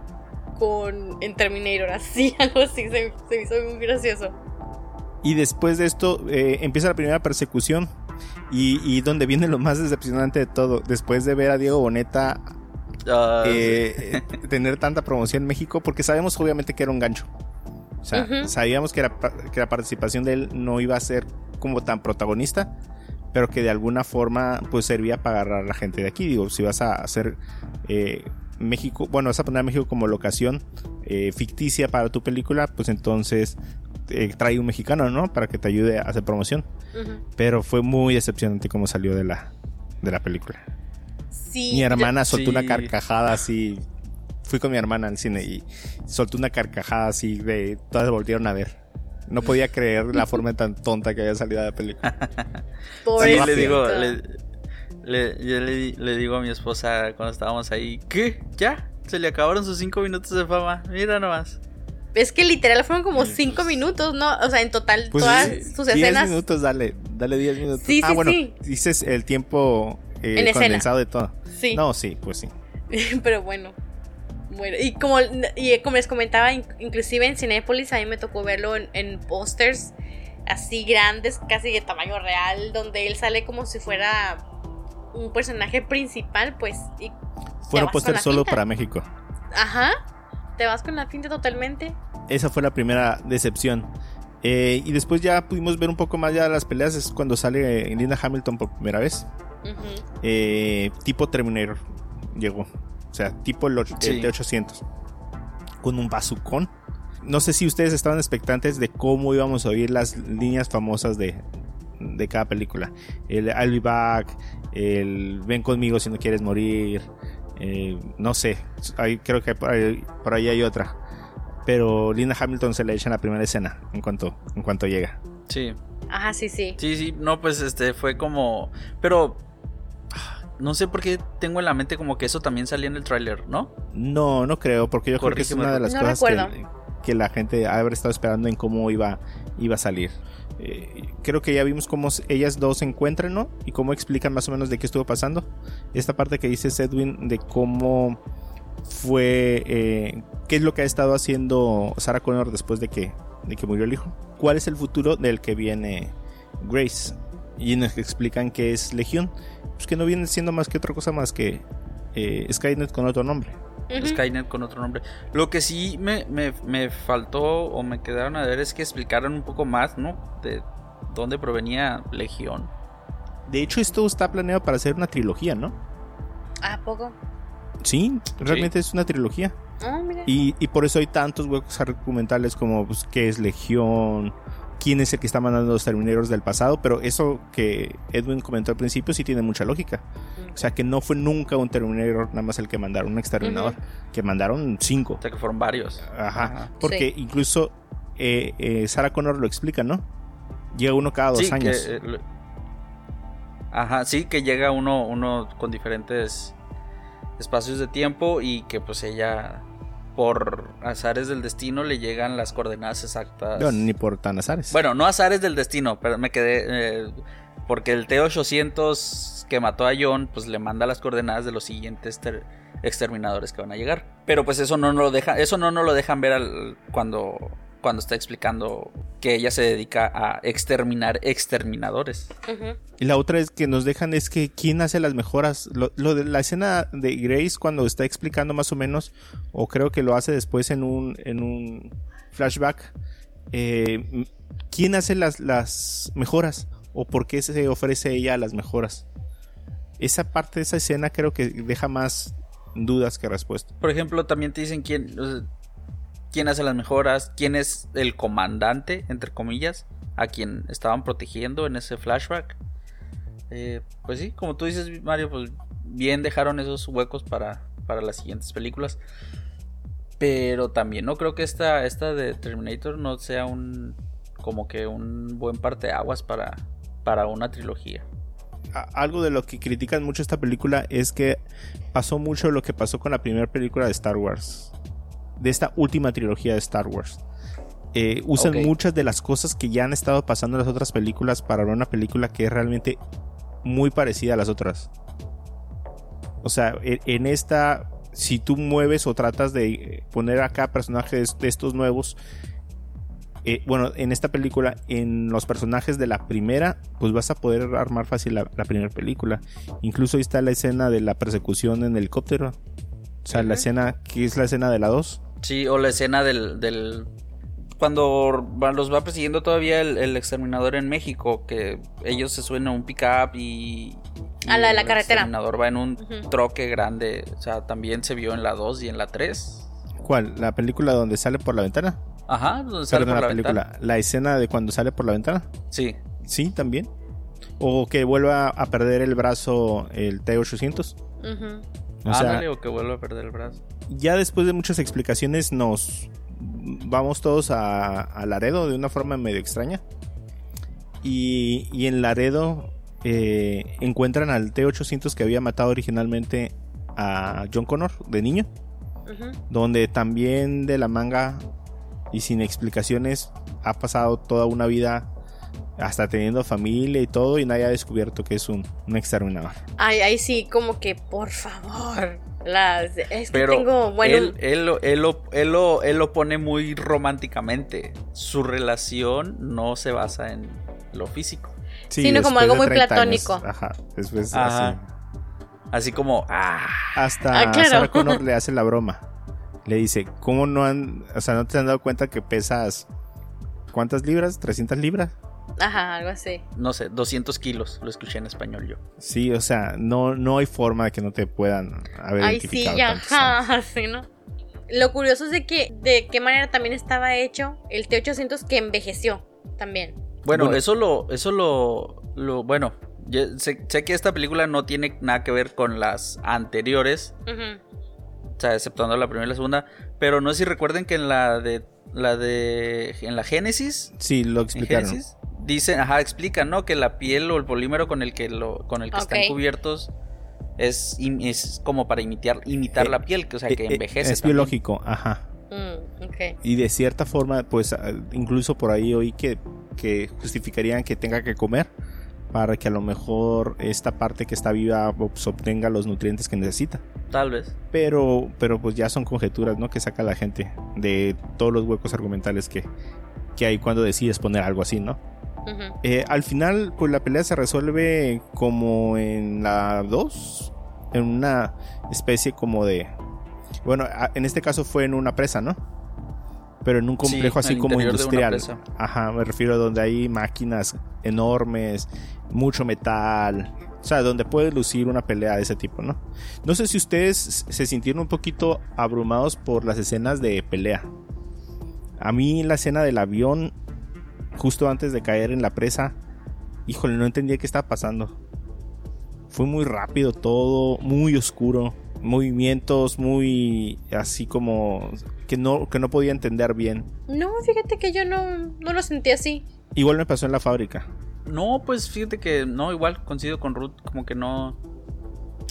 con en Terminator, así, algo así, se, se me hizo muy gracioso. Y después de esto eh, empieza la primera persecución. Y, y donde viene lo más decepcionante de todo. Después de ver a Diego Boneta Ah, eh, tener tanta promoción en México, porque sabemos obviamente que era un gancho. O sea, Ujú. sabíamos que, era que la participación de él no iba a ser como tan protagonista, pero que de alguna forma pues servía para agarrar a la gente de aquí. Digo, si vas a hacer eh, México, bueno, vas a poner a México como locación eh, ficticia para tu película, pues entonces eh, trae un mexicano, ¿no? Para que te ayude a hacer promoción. Pero fue muy decepcionante cómo salió de la, de la película. Sí, Mi yo- hermana soltó Sí. una carcajada así. Fui con mi hermana al cine y soltó una carcajada así de todas volvieron a ver. No podía creer la forma tan tonta que había salido de la película. Sí, le digo, le, le, yo le, le, digo a mi esposa cuando estábamos ahí, ¿qué? ¿Ya? Se le acabaron sus cinco minutos de fama. Mira nomás. Es que literal fueron como cinco pues, minutos, ¿no? O sea, en total pues todas sus escenas. Diez minutos, dale, dale diez minutos. Sí, ah, sí, bueno, sí. dices el tiempo eh, condensado de todo. Sí. No, sí, pues sí. Pero bueno. Bueno, y como, y como les comentaba, inclusive en Cinepolis a mí me tocó verlo en, en pósters así grandes, casi de tamaño real, donde él sale como si fuera un personaje principal, pues. Y Fueron póster solo para México. Ajá. Te vas con la finta totalmente. Esa fue la primera decepción. Eh, y después ya pudimos ver un poco más ya las peleas. Es cuando sale Linda Hamilton por primera vez. Eh, tipo Terminator llegó. O sea, tipo el, T800. Con un bazucón. No sé si ustedes estaban expectantes de cómo íbamos a oír las líneas famosas de, de cada película. El I'll be back, el Ven conmigo si no quieres morir. Eh, no sé, creo que por ahí, hay otra. Pero Linda Hamilton se le echa en la primera escena en cuanto, en cuanto llega. Sí. Ajá, sí, sí. Sí, sí, no, pues este fue como. Pero. No sé por qué tengo en la mente como que eso también salía en el tráiler, ¿no? No, no creo, porque yo creo que es una de las cosas que, que, la gente haber estado esperando en cómo iba, iba a salir. Eh, creo que ya vimos cómo ellas dos se encuentran, ¿no? Y cómo explican más o menos de qué estuvo pasando. Esta parte que dice Edwin de cómo fue, eh, qué es lo que ha estado haciendo Sarah Connor después de que, de que murió el hijo. ¿Cuál es el futuro del que viene Grace? Y nos explican que es Legión. Pues que no viene siendo más que otra cosa más que eh, Skynet con otro nombre. Skynet con otro nombre. Lo que sí me, me, faltó o me quedaron a ver es que explicaran un poco más, ¿no? De dónde provenía Legión. De hecho, esto está planeado para ser una trilogía, ¿no? ¿A poco? Sí, realmente es una trilogía. Ah, mira. Y, y, por eso hay tantos huecos argumentales como pues, qué es Legión, quién es el que está mandando los termineros del pasado, pero eso que Edwin comentó al principio sí tiene mucha lógica. O sea, que no fue nunca un terminador nada más el que mandaron, un exterminador, que mandaron cinco. O sea, que fueron varios. Ajá, porque incluso eh, eh, Sarah Connor lo explica, ¿no? Llega uno cada dos años. Eh, ajá, sí, que llega uno, uno con diferentes espacios de tiempo y que pues ella por azares del destino le llegan las coordenadas exactas. No, ni por tan azares. Bueno, no azares del destino, pero me quedé. Eh, porque el T-800 que mató a John, pues le manda las coordenadas de los siguientes exterminadores que van a llegar. Pero pues eso no nos lo deja, eso no nos lo dejan ver al, cuando cuando está explicando que ella se dedica a exterminar exterminadores. Y la otra es que nos dejan es que quién hace las mejoras. Lo, de la escena de Grace cuando está explicando más o menos, o creo que lo hace después en un, en un flashback, eh, ¿quién hace las, las mejoras? ¿O por qué se ofrece ella las mejoras? Esa parte de esa escena creo que deja más dudas que respuestas. Por ejemplo, también te dicen quién, quién hace las mejoras, quién es el comandante, entre comillas, a quien estaban protegiendo en ese flashback. Eh, pues sí, como tú dices, Mario, pues bien dejaron esos huecos para, para las siguientes películas. Pero también no creo que esta, esta de Terminator no sea un como que un buen parteaguas para, para una trilogía. Algo de lo que critican mucho esta película es que pasó mucho lo que pasó con la primera película de Star Wars de esta última trilogía de Star Wars. Eh, usan muchas de las cosas que ya han estado pasando en las otras películas para una película que es realmente muy parecida a las otras. O sea, e, en esta, si tú mueves o tratas de poner acá personajes de estos nuevos, eh, bueno, en esta película, en los personajes de la primera, pues vas a poder armar fácil la, la primera película. Incluso ahí está la escena de la persecución en helicóptero. O sea, la escena, que es la escena de la 2. Sí, o la escena del, del cuando los va persiguiendo todavía el, exterminador en México, que ellos se suben a un pickup y, y a la, la carretera. El exterminador va en un troque grande, o sea, también se vio en la 2 y en la 3. ¿Cuál? ¿La película donde sale por la ventana? Ajá, donde sale por la, película. ¿La escena de cuando sale por la ventana? Sí. Sí, también. O que vuelva a perder el brazo el T-800. O sea, o que vuelva a perder el brazo ya después de muchas explicaciones nos vamos todos a, Laredo de una forma medio extraña. Y, y en Laredo eh, encuentran al T-800 que había matado originalmente a John Connor de niño. Donde también de la manga y sin explicaciones ha pasado toda una vida hasta teniendo familia y todo y nadie ha descubierto que es un, exterminador. Ay, ahí sí, como que por favor. Las, es que tengo, bueno... él, él, él, lo, él, lo, él lo pone muy románticamente. Su relación no se basa en lo físico. sino como algo muy platónico. Ajá, después así. Así como, ah. Hasta ah, Sarah Connor le hace la broma. Le dice, ¿cómo no han, o sea, no te han dado cuenta que pesas ¿cuántas libras? ¿300 libras? Ajá, algo así. No sé, 200 kilos, lo escuché en español yo. Sí, o sea, no, no hay forma de que no te puedan haber Ay, sí, ajá, sí, ¿no? Lo curioso es de que de qué manera también estaba hecho el T800 que envejeció también. Bueno, eso lo, eso lo, lo bueno, sé, que esta película no tiene nada que ver con las anteriores, o sea, exceptuando la primera y la segunda, pero no sé si recuerden que en la de la de en la Génesis, sí, lo explicaron. Dicen, ajá, explican, ¿no? Que la piel o el polímero con el que, lo, con el que están cubiertos es, es como para imitar, imitar eh, la piel, que, o sea, que eh, eh, envejece. Es biológico, ajá. Mm, y de cierta forma, pues incluso por ahí oí que, que justificarían que tenga que comer para que a lo mejor esta parte que está viva pues, obtenga los nutrientes que necesita. Tal vez. Pero, pero pues ya son conjeturas, ¿no? Que saca la gente de todos los huecos argumentales que, que hay cuando decides poner algo así, ¿no? Eh, al final, pues la pelea se resuelve como en la 2, en una especie como de... Bueno, en este caso fue en una presa, ¿no? Pero en un complejo así como industrial. Ajá, me refiero a donde hay máquinas enormes, mucho metal. O sea, donde puede lucir una pelea de ese tipo, ¿no? No sé si ustedes se sintieron un poquito abrumados por las escenas de pelea. A mí la escena del avión justo antes de caer en la presa, híjole, no entendía qué estaba pasando. Fue muy rápido todo, muy oscuro, movimientos muy así como que no, que no podía entender bien. No, fíjate que yo no, no lo sentí así. Igual me pasó en la fábrica. No, pues fíjate que no, igual coincido con Ruth, como que no.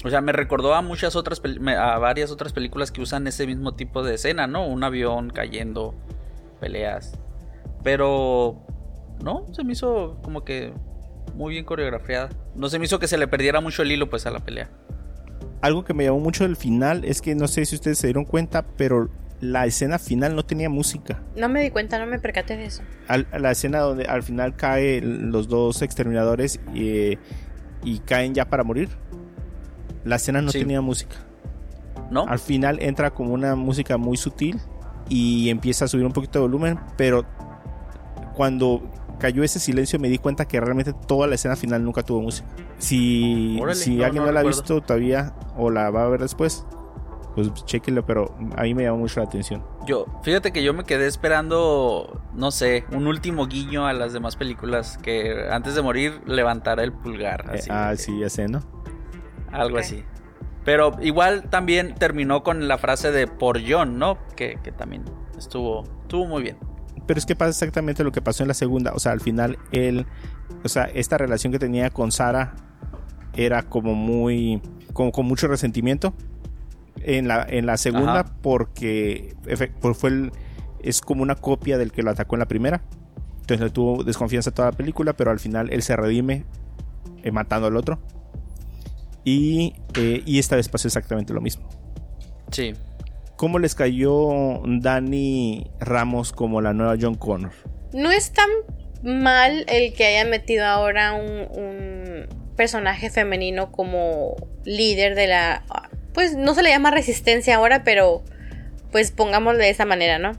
O sea, me recordó a muchas otras, a varias otras películas que usan ese mismo tipo de escena, ¿no? Un avión cayendo, peleas. Pero no, se me hizo como que muy bien coreografiada. No se me hizo que se le perdiera mucho el hilo pues a la pelea. Algo que me llamó mucho del final es que no sé si ustedes se dieron cuenta, pero la escena final no tenía música. No me di cuenta, no me percaté de eso. la escena donde al final caen los dos exterminadores y, caen ya para morir. La escena no tenía música. ¿No? Al final entra como una música muy sutil y empieza a subir un poquito de volumen, pero cuando cayó ese silencio me di cuenta que realmente toda la escena final nunca tuvo música. Si, si alguien no, la ha visto todavía o la va a ver después, pues chequenlo, pero a mí me llamó mucho la atención. Yo, fíjate que yo me quedé esperando, no sé, un último guiño a las demás películas que antes de morir levantara el pulgar. Eh, ah, sí, ya sé, ¿no? Algo así. Pero igual también terminó con la frase de por John, ¿no? Que, que también estuvo, estuvo muy bien. Pero es que pasa exactamente lo que pasó en la segunda. O sea, al final él, o sea, esta relación que tenía con Sara era como muy, como con mucho resentimiento. En la, en la segunda, porque fue el, es como una copia del que lo atacó en la primera. Entonces le tuvo desconfianza toda la película, pero al final él se redime eh, matando al otro. Y, eh, y esta vez pasó exactamente lo mismo. Sí. ¿Cómo les cayó Dani Ramos como la nueva John Connor? No es tan mal el que haya metido ahora un, personaje femenino como líder de la... Pues no se le llama resistencia ahora, pero pues pongámosle de esa manera, ¿no?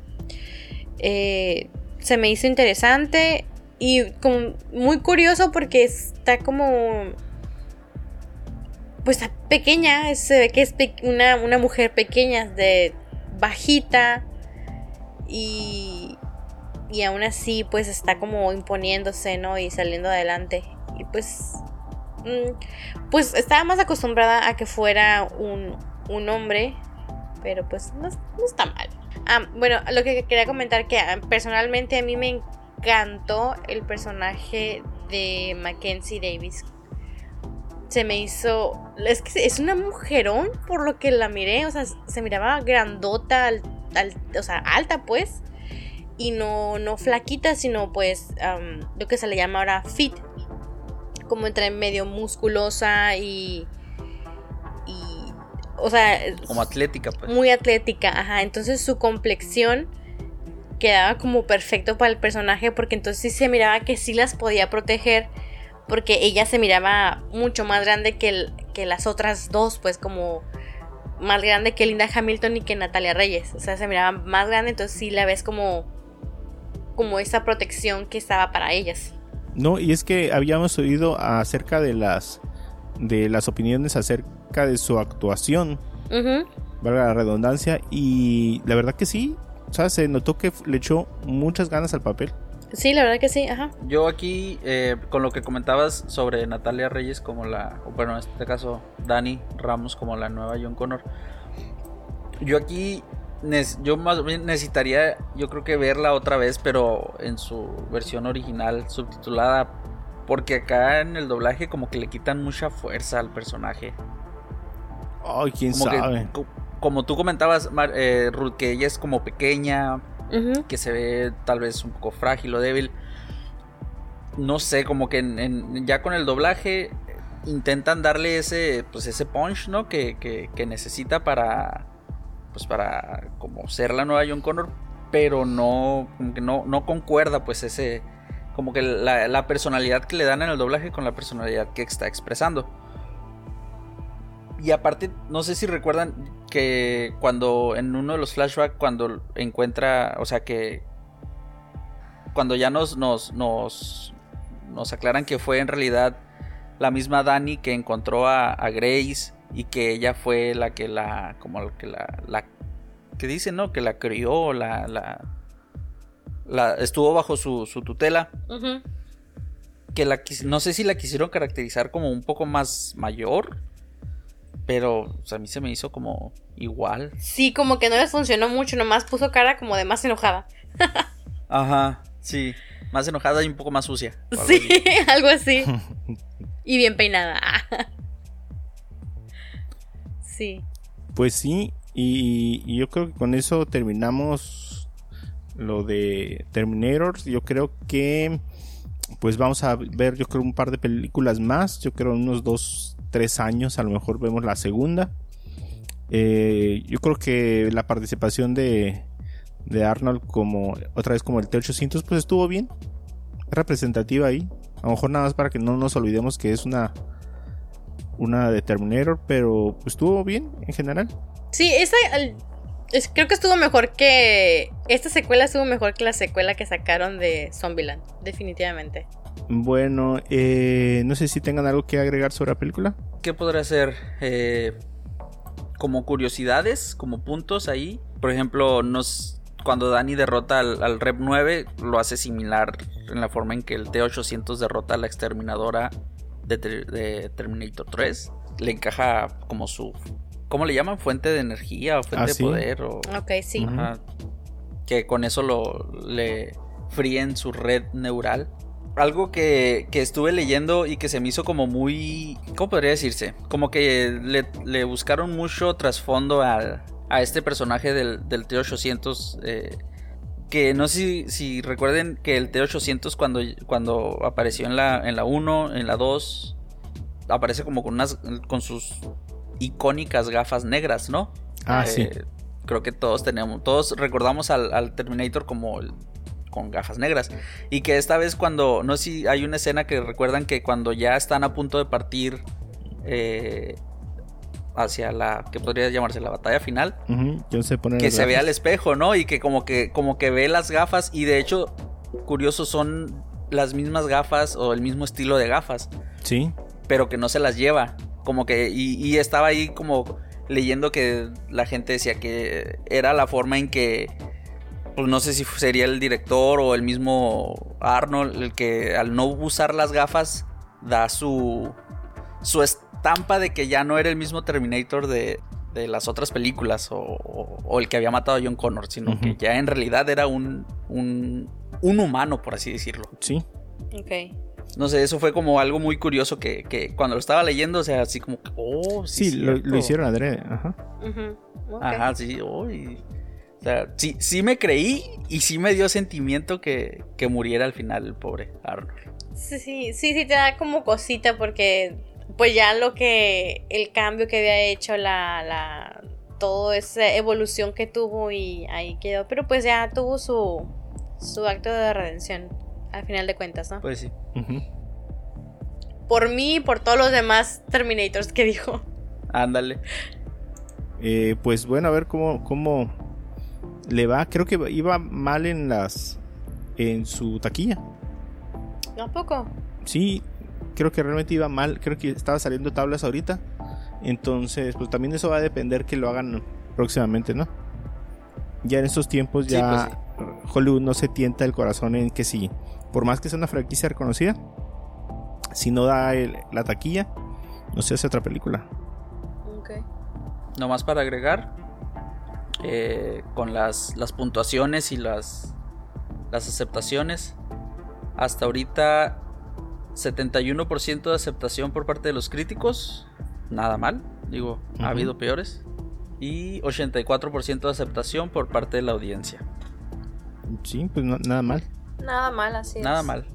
Eh, se me hizo interesante y como muy curioso porque está como pues pequeña, se ve que es una, una mujer pequeña, de bajita y, y aún así pues está como imponiéndose, ¿no? Y saliendo adelante. Y pues, mm, pues estaba más acostumbrada a que fuera un, un hombre, pero pues no, está mal. Ah, bueno, lo que quería comentar que ah, personalmente a mí me encantó el personaje de Mackenzie Davis. Se me hizo. Es que es una mujerón por lo que la miré. O sea, se miraba grandota, o sea, alta pues. Y no, no flaquita, sino pues lo que se le llama ahora fit. Como entre medio musculosa y. Y. O sea. Como atlética, pues. Muy atlética, ajá. Entonces su complexión quedaba como perfecto para el personaje porque entonces sí se miraba que sí las podía proteger porque ella se miraba mucho más grande que, que las otras dos, pues como más grande que Linda Hamilton y que Natalia Reyes, o sea, se miraba más grande, entonces sí la ves como como esa protección que estaba para ellas. No, y es que habíamos oído acerca de las de las opiniones acerca de su actuación. Valga la redundancia y la verdad que sí, o sea, se notó que le echó muchas ganas al papel. Sí, la verdad que sí, ajá. Yo aquí, eh, con lo que comentabas sobre Natalia Reyes como la, bueno, en este caso Dani Ramos como la nueva John Connor, yo aquí, yo más bien necesitaría, yo creo que verla otra vez, pero en su versión original, subtitulada, porque acá en el doblaje como que le quitan mucha fuerza al personaje. Ay, quién sabe como tú comentabas, eh, Ruth, que ella es como pequeña, que se ve tal vez un poco frágil o débil. No sé, como que ya con el doblaje intentan darle ese, pues ese punch, ¿no? Que, que, necesita para, pues para como ser la nueva John Connor, pero no, como que no, no concuerda, pues ese, como que la, la personalidad que le dan en el doblaje con la personalidad que está expresando. Y aparte, no sé si recuerdan que cuando en uno de los flashbacks, cuando encuentra, o sea que cuando ya nos, nos, nos, nos aclaran que fue en realidad la misma Dani que encontró a, Grace y que ella fue la que la, como que la, la que dice, ¿no? Que la crió, la, la, la estuvo bajo su, su tutela. Que la, no sé si la quisieron caracterizar como un poco más mayor pero a mí se me hizo como igual. Sí, como que no les funcionó mucho, nomás puso cara como de más enojada. Ajá, sí. Más enojada y un poco más sucia. Sí, algo así. y bien peinada. sí. Pues sí, y, yo creo que con eso terminamos lo de Terminators. Yo creo que pues vamos a ver, yo creo, un par de películas más. Yo creo unos dos, tres años, a lo mejor vemos la segunda. Eh, yo creo que la participación de, de Arnold como otra vez como el T800 pues estuvo bien, representativa ahí. A lo mejor nada más para que no nos olvidemos que es una una de Terminator, pero pues, estuvo bien en general. Sí, esa creo que estuvo mejor que esta secuela estuvo mejor que la secuela que sacaron de Zombieland, definitivamente. Bueno, eh, no sé si tengan algo que agregar sobre la película. ¿Qué podría ser? Eh, como curiosidades, como puntos ahí. Por ejemplo, nos, cuando Dani derrota al, Rep 9, lo hace similar en la forma en que el T-800 derrota a la exterminadora de, Terminator 3. Le encaja como su... ¿Cómo le llaman? Fuente de energía o fuente ah, de poder. O, ok, sí. que con eso lo, le fríen su red neural algo que, estuve leyendo y que se me hizo como muy... ¿Cómo podría decirse? Como que le, buscaron mucho trasfondo a este personaje del, del T-800. Eh, que no sé si, recuerden que el T-800 cuando, cuando apareció en la, en la 1, en la 2, aparece como con, unas, con sus icónicas gafas negras, ¿no? Ah, sí. Eh, creo que todos tenemos, todos recordamos al, al Terminator como el con gafas negras. Y que esta vez cuando, no sé si hay una escena que recuerdan que cuando ya están a punto de partir eh, hacia la, que podría llamarse la batalla final, que se ve al espejo, ¿no? Y que como que, como que ve las gafas y de hecho, curioso, son las mismas gafas o el mismo estilo de gafas. Sí. Pero que no se las lleva. Como que, y, y estaba ahí como leyendo que la gente decía que era la forma en que pues no sé si sería el director o el mismo Arnold el que al no usar las gafas da su su estampa de que ya no era el mismo Terminator de, las otras películas o, el que había matado a John Connor, sino que ya en realidad era un, un, un humano, por así decirlo. Sí. Ok. No sé, eso fue como algo muy curioso que, que cuando lo estaba leyendo, o sea, así como, oh, sí. Sí, lo, hicieron adrede, ajá. Ajá, sí, oh, o sea, sí, sí me creí y sí me dio sentimiento que, que muriera al final el pobre Arnold. Sí, sí, sí, sí, te da como cosita porque pues ya lo que, el cambio que había hecho, la, la, toda esa evolución que tuvo y ahí quedó, pero pues ya tuvo su, su acto de redención al final de cuentas, ¿no? Pues sí. Por mí y por todos los demás Terminators que dijo. Ándale. Eh, pues bueno, a ver cómo, cómo le va. Creo que iba mal en las. en su taquilla. ¿A poco? Sí, creo que realmente iba mal. Creo que estaba saliendo tablas ahorita. Entonces, pues también eso va a depender que lo hagan próximamente, ¿no? Ya en estos tiempos ya pues Hollywood no se tienta el corazón en que si, por más que sea una franquicia reconocida, si no da la taquilla, no se hace otra película. Ok. Nomás para agregar, eh, con las, las puntuaciones y las, las aceptaciones, hasta ahorita 71% de aceptación por parte de los críticos, nada mal, digo, ha habido peores, y 84% de aceptación por parte de la audiencia. Sí, pues nada mal. Nada mal, así Nada mal.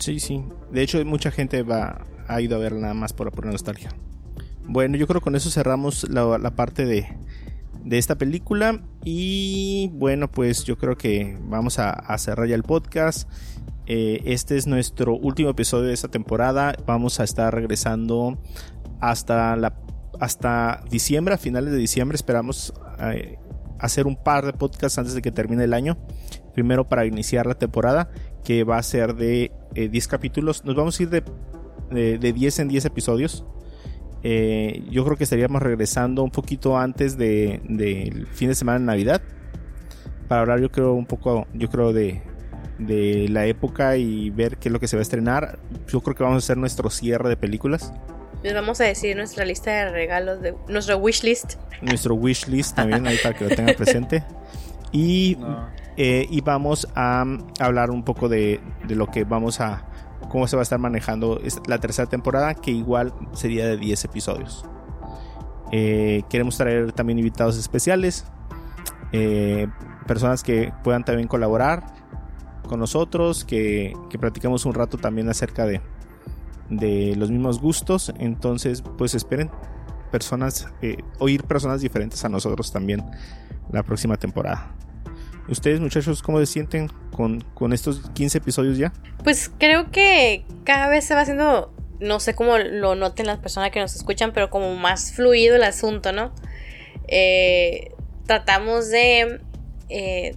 Sí, sí. De hecho, mucha gente va, ha ido a ver nada más por, por nostalgia. Bueno, yo creo que con eso cerramos la, parte de, de, esta película. Y bueno, pues yo creo que vamos a cerrar ya el podcast. Eh, este es nuestro último episodio de esta temporada. Vamos a estar regresando hasta la hasta diciembre, a finales de diciembre. Esperamos eh, hacer un par de podcasts antes de que termine el año. Primero para iniciar la temporada, que va a ser de 10 eh, capítulos. Nos vamos a ir de, de, 10 en 10 episodios. Yo creo que estaríamos regresando un poquito antes del de, fin de semana de Navidad. Para hablar, yo creo, un poco, yo creo, de, de la época y ver qué es lo que se va a estrenar. Yo creo que vamos a hacer nuestro cierre de películas. Les vamos a decir nuestra lista de regalos, de nuestro wish list. Nuestro wish list también, ahí para que lo tengan presente. Y, eh, y vamos a hablar un poco de, de, lo que vamos a, cómo se va a estar manejando la tercera temporada, que igual sería de 10 episodios. Eh, queremos traer también invitados especiales, eh, personas que puedan también colaborar con nosotros, que, que un rato también acerca de, de los mismos gustos. Entonces, pues esperen personas, eh, oír personas diferentes a nosotros también la próxima temporada. ¿Ustedes muchachos cómo se sienten con, con estos 15 episodios ya? Pues creo que cada vez se va haciendo, no sé cómo lo noten las personas que nos escuchan, pero como más fluido el asunto, ¿no? Eh, tratamos de eh,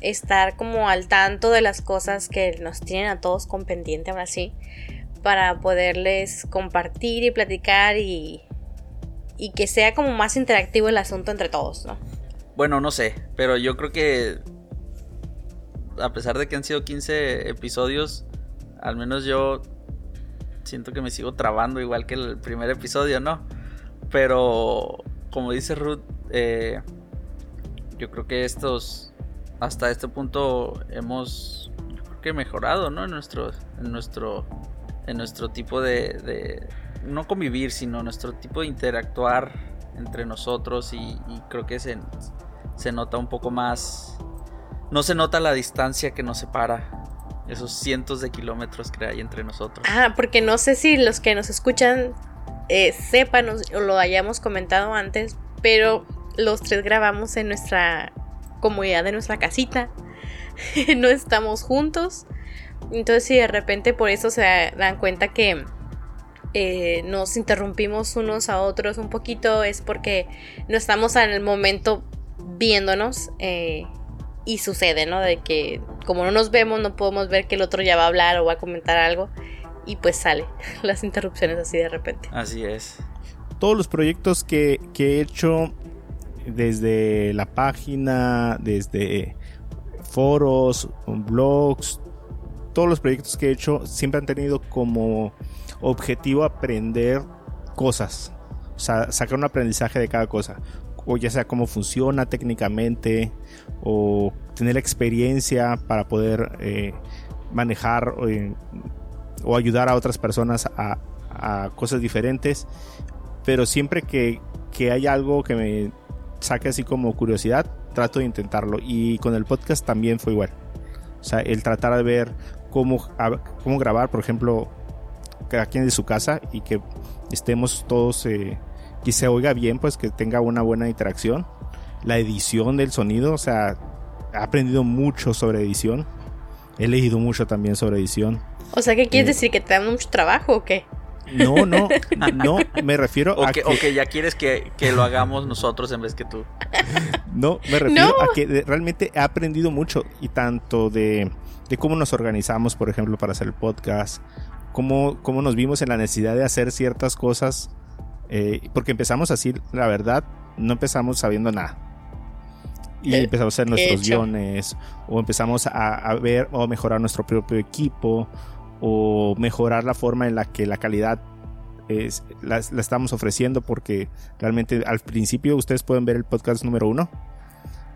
estar como al tanto de las cosas que nos tienen a todos con pendiente ahora sí, para poderles compartir y platicar y, y que sea como más interactivo el asunto entre todos, ¿no? Bueno, no sé, pero yo creo que a pesar de que han sido 15 episodios, al menos yo siento que me sigo trabando igual que el primer episodio, ¿no? Pero como dice Ruth, eh, yo creo que estos hasta este punto hemos que mejorado, ¿no? En nuestro, en nuestro, en nuestro tipo de, no convivir, sino nuestro tipo de interactuar entre nosotros y, creo que se, se nota un poco más, no se nota la distancia que nos separa, esos cientos de kilómetros que hay entre nosotros. Ah, porque no sé si los que nos escuchan eh, sepan o lo hayamos comentado antes, pero los tres grabamos en nuestra comodidad de nuestra casita. no estamos juntos. Entonces si de repente por eso se dan cuenta que eh, nos interrumpimos unos a otros un poquito, es porque no estamos en el momento viéndonos. Eh, y sucede, ¿no? De que como no nos vemos, no podemos ver que el otro ya va a hablar o va a comentar algo. Y pues sale las interrupciones así de repente. Así es. Todos los proyectos que, que he hecho desde la página, desde foros, blogs, todos los proyectos que he hecho siempre han tenido como objetivo aprender cosas, o sea, sacar un aprendizaje de cada cosa. o ya sea cómo funciona técnicamente, o tener experiencia para poder eh, manejar eh, o ayudar a otras personas a, cosas diferentes. Pero siempre que, que hay algo que me saque así como curiosidad, trato de intentarlo. Y con el podcast también fue igual. O sea, el tratar de ver cómo, cómo grabar, por ejemplo, cada quien de su casa y que estemos todos, eh, que se oiga bien, pues que tenga una buena interacción. La edición del sonido, o sea, he aprendido mucho sobre edición. He leído mucho también sobre edición. O sea, ¿qué quieres eh, decir? ¿Que te dan mucho trabajo o qué? No, no, no, me refiero a que... O que ya quieres que, lo hagamos nosotros en vez que tú. No, me refiero a que realmente he aprendido mucho y tanto de, cómo nos organizamos, por ejemplo, para hacer el podcast, cómo, cómo nos vimos en la necesidad de hacer ciertas cosas, eh, porque empezamos así, la verdad, no empezamos sabiendo nada. Y eh, empezamos a hacer nuestros guiones, o empezamos a, a ver o mejorar nuestro propio equipo, o mejorar la forma en la que la calidad es, la, estamos ofreciendo porque realmente al principio ustedes pueden ver el podcast número uno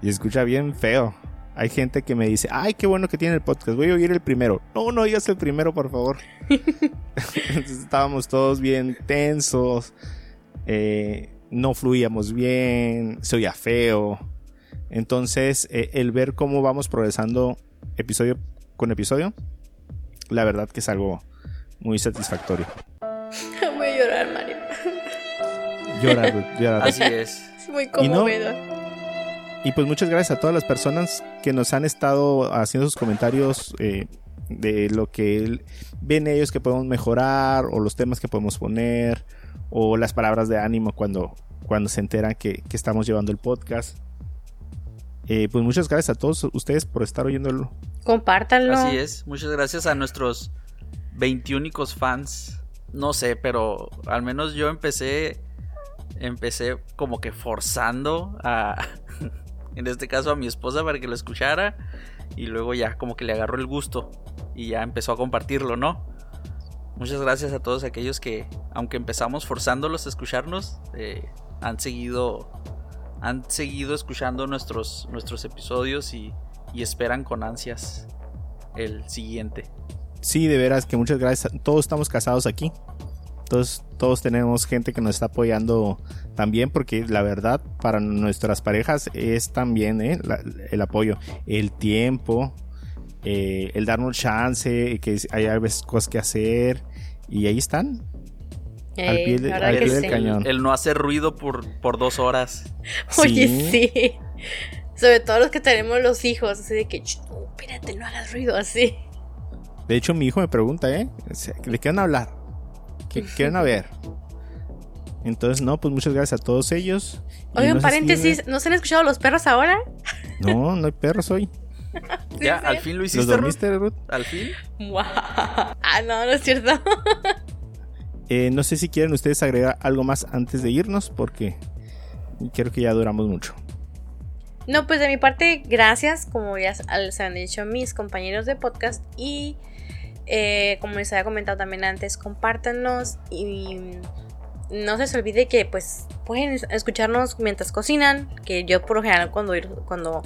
y escucha bien feo. Hay gente que me dice, ay, qué bueno que tiene el podcast, voy a oír el primero. No, no oigas el primero, por favor. estábamos todos bien tensos, eh, no fluíamos bien, se oía feo. Entonces, eh, el ver cómo vamos progresando episodio con episodio, la verdad que es algo muy satisfactorio. Voy a llorar, Mario. Llorar, llorar. Así es. Es muy conmovedor. Y, pues muchas gracias a todas las personas que nos han estado haciendo sus comentarios eh, de lo que ven ellos que podemos mejorar o los temas que podemos poner o las palabras de ánimo cuando, cuando se enteran que, que estamos llevando el podcast. Eh, pues muchas gracias a todos ustedes por estar oyéndolo. Compártanlo. Así es. Muchas gracias a nuestros 21 fans. No sé, pero al menos yo empecé. Empecé como que forzando a. En este caso a mi esposa para que lo escuchara. Y luego ya como que le agarró el gusto. Y ya empezó a compartirlo, ¿no? Muchas gracias a todos aquellos que, aunque empezamos forzándolos a escucharnos, eh, han seguido han seguido escuchando nuestros, nuestros episodios y, esperan con ansias el siguiente. Sí, de veras que muchas gracias. Todos estamos casados aquí. Todos, todos tenemos gente que nos está apoyando también porque la verdad para nuestras parejas es también ¿eh? el apoyo, el tiempo, eh, el darnos chance, que hay a veces cosas que hacer y ahí están al pie, del cañón. El no hacer ruido por, por dos horas. Oye, sí. Sobre todo los que tenemos los hijos, así de que, espérate, no hagas ruido así. De hecho, mi hijo me pregunta, ¿eh? ¿Le quieren hablar? ¿Qué quieren ver? Entonces, no, pues muchas gracias a todos ellos. Oigan, paréntesis, ¿no se han escuchado los perros ahora? No, no hay perros hoy. ya, al fin lo hiciste. ¿Los dormiste, Ruth? ¿Al fin? Ah, no, no es cierto. Eh, no sé si quieren ustedes agregar algo más antes de irnos porque creo que ya duramos mucho. No, pues de mi parte, gracias, como ya se han dicho mis compañeros de podcast y eh, como les había comentado también antes, compártanos y no se les olvide que pues pueden escucharnos mientras cocinan, que yo por lo general cuando, cuando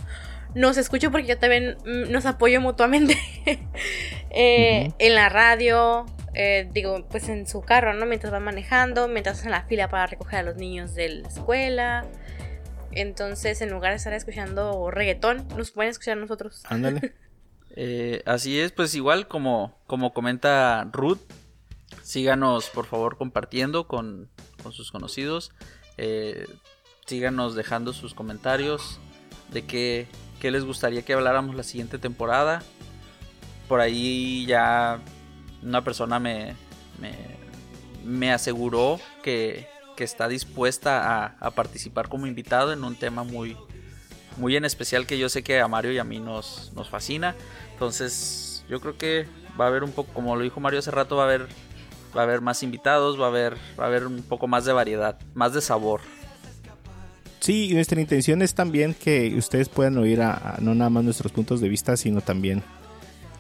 nos escucho porque yo también mm, nos apoyo mutuamente eh, en la radio, eh, digo, pues en su carro, ¿no? Mientras va manejando, mientras en la fila para recoger a los niños de la escuela. Entonces, en lugar de estar escuchando reggaetón, nos pueden escuchar nosotros. Ándale. Eh, así es, pues igual como, como comenta Ruth, síganos por favor compartiendo con, sus conocidos. Eh, síganos dejando sus comentarios de qué, qué les gustaría que habláramos la siguiente temporada. Por ahí ya una persona me, me, aseguró que, está dispuesta a, participar como invitado en un tema muy, muy en especial que yo sé que a Mario y a mí nos, nos fascina. Entonces yo creo que va a haber un poco, como lo dijo Mario hace rato, va a haber, va a haber más invitados, va a haber, va a haber un poco más de variedad, más de sabor. Sí, nuestra intención es también que ustedes puedan oír a, no nada más nuestros puntos de vista, sino también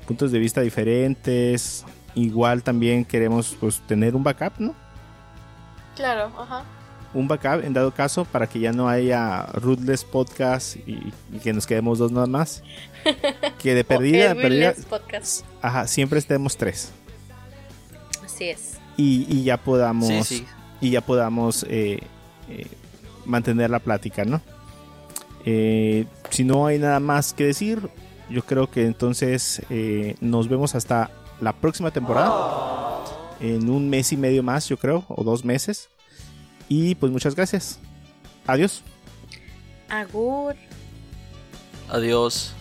puntos de vista diferentes, igual también queremos pues tener un backup, ¿no? Claro, ajá. Un backup en dado caso para que ya no haya Ruthless Podcast y, y que nos quedemos dos nada más. Que de perdida, de perdida, Podcast. ajá, siempre estemos tres. Así es. Y, y ya podamos, Sí, sí. y ya podamos eh, eh, mantener la plática, ¿no? Eh, si no hay nada más que decir, yo creo que entonces eh, nos vemos hasta la próxima temporada. En un mes y medio más, yo creo, o dos meses. Y pues muchas gracias. Adiós. Agur. Adiós.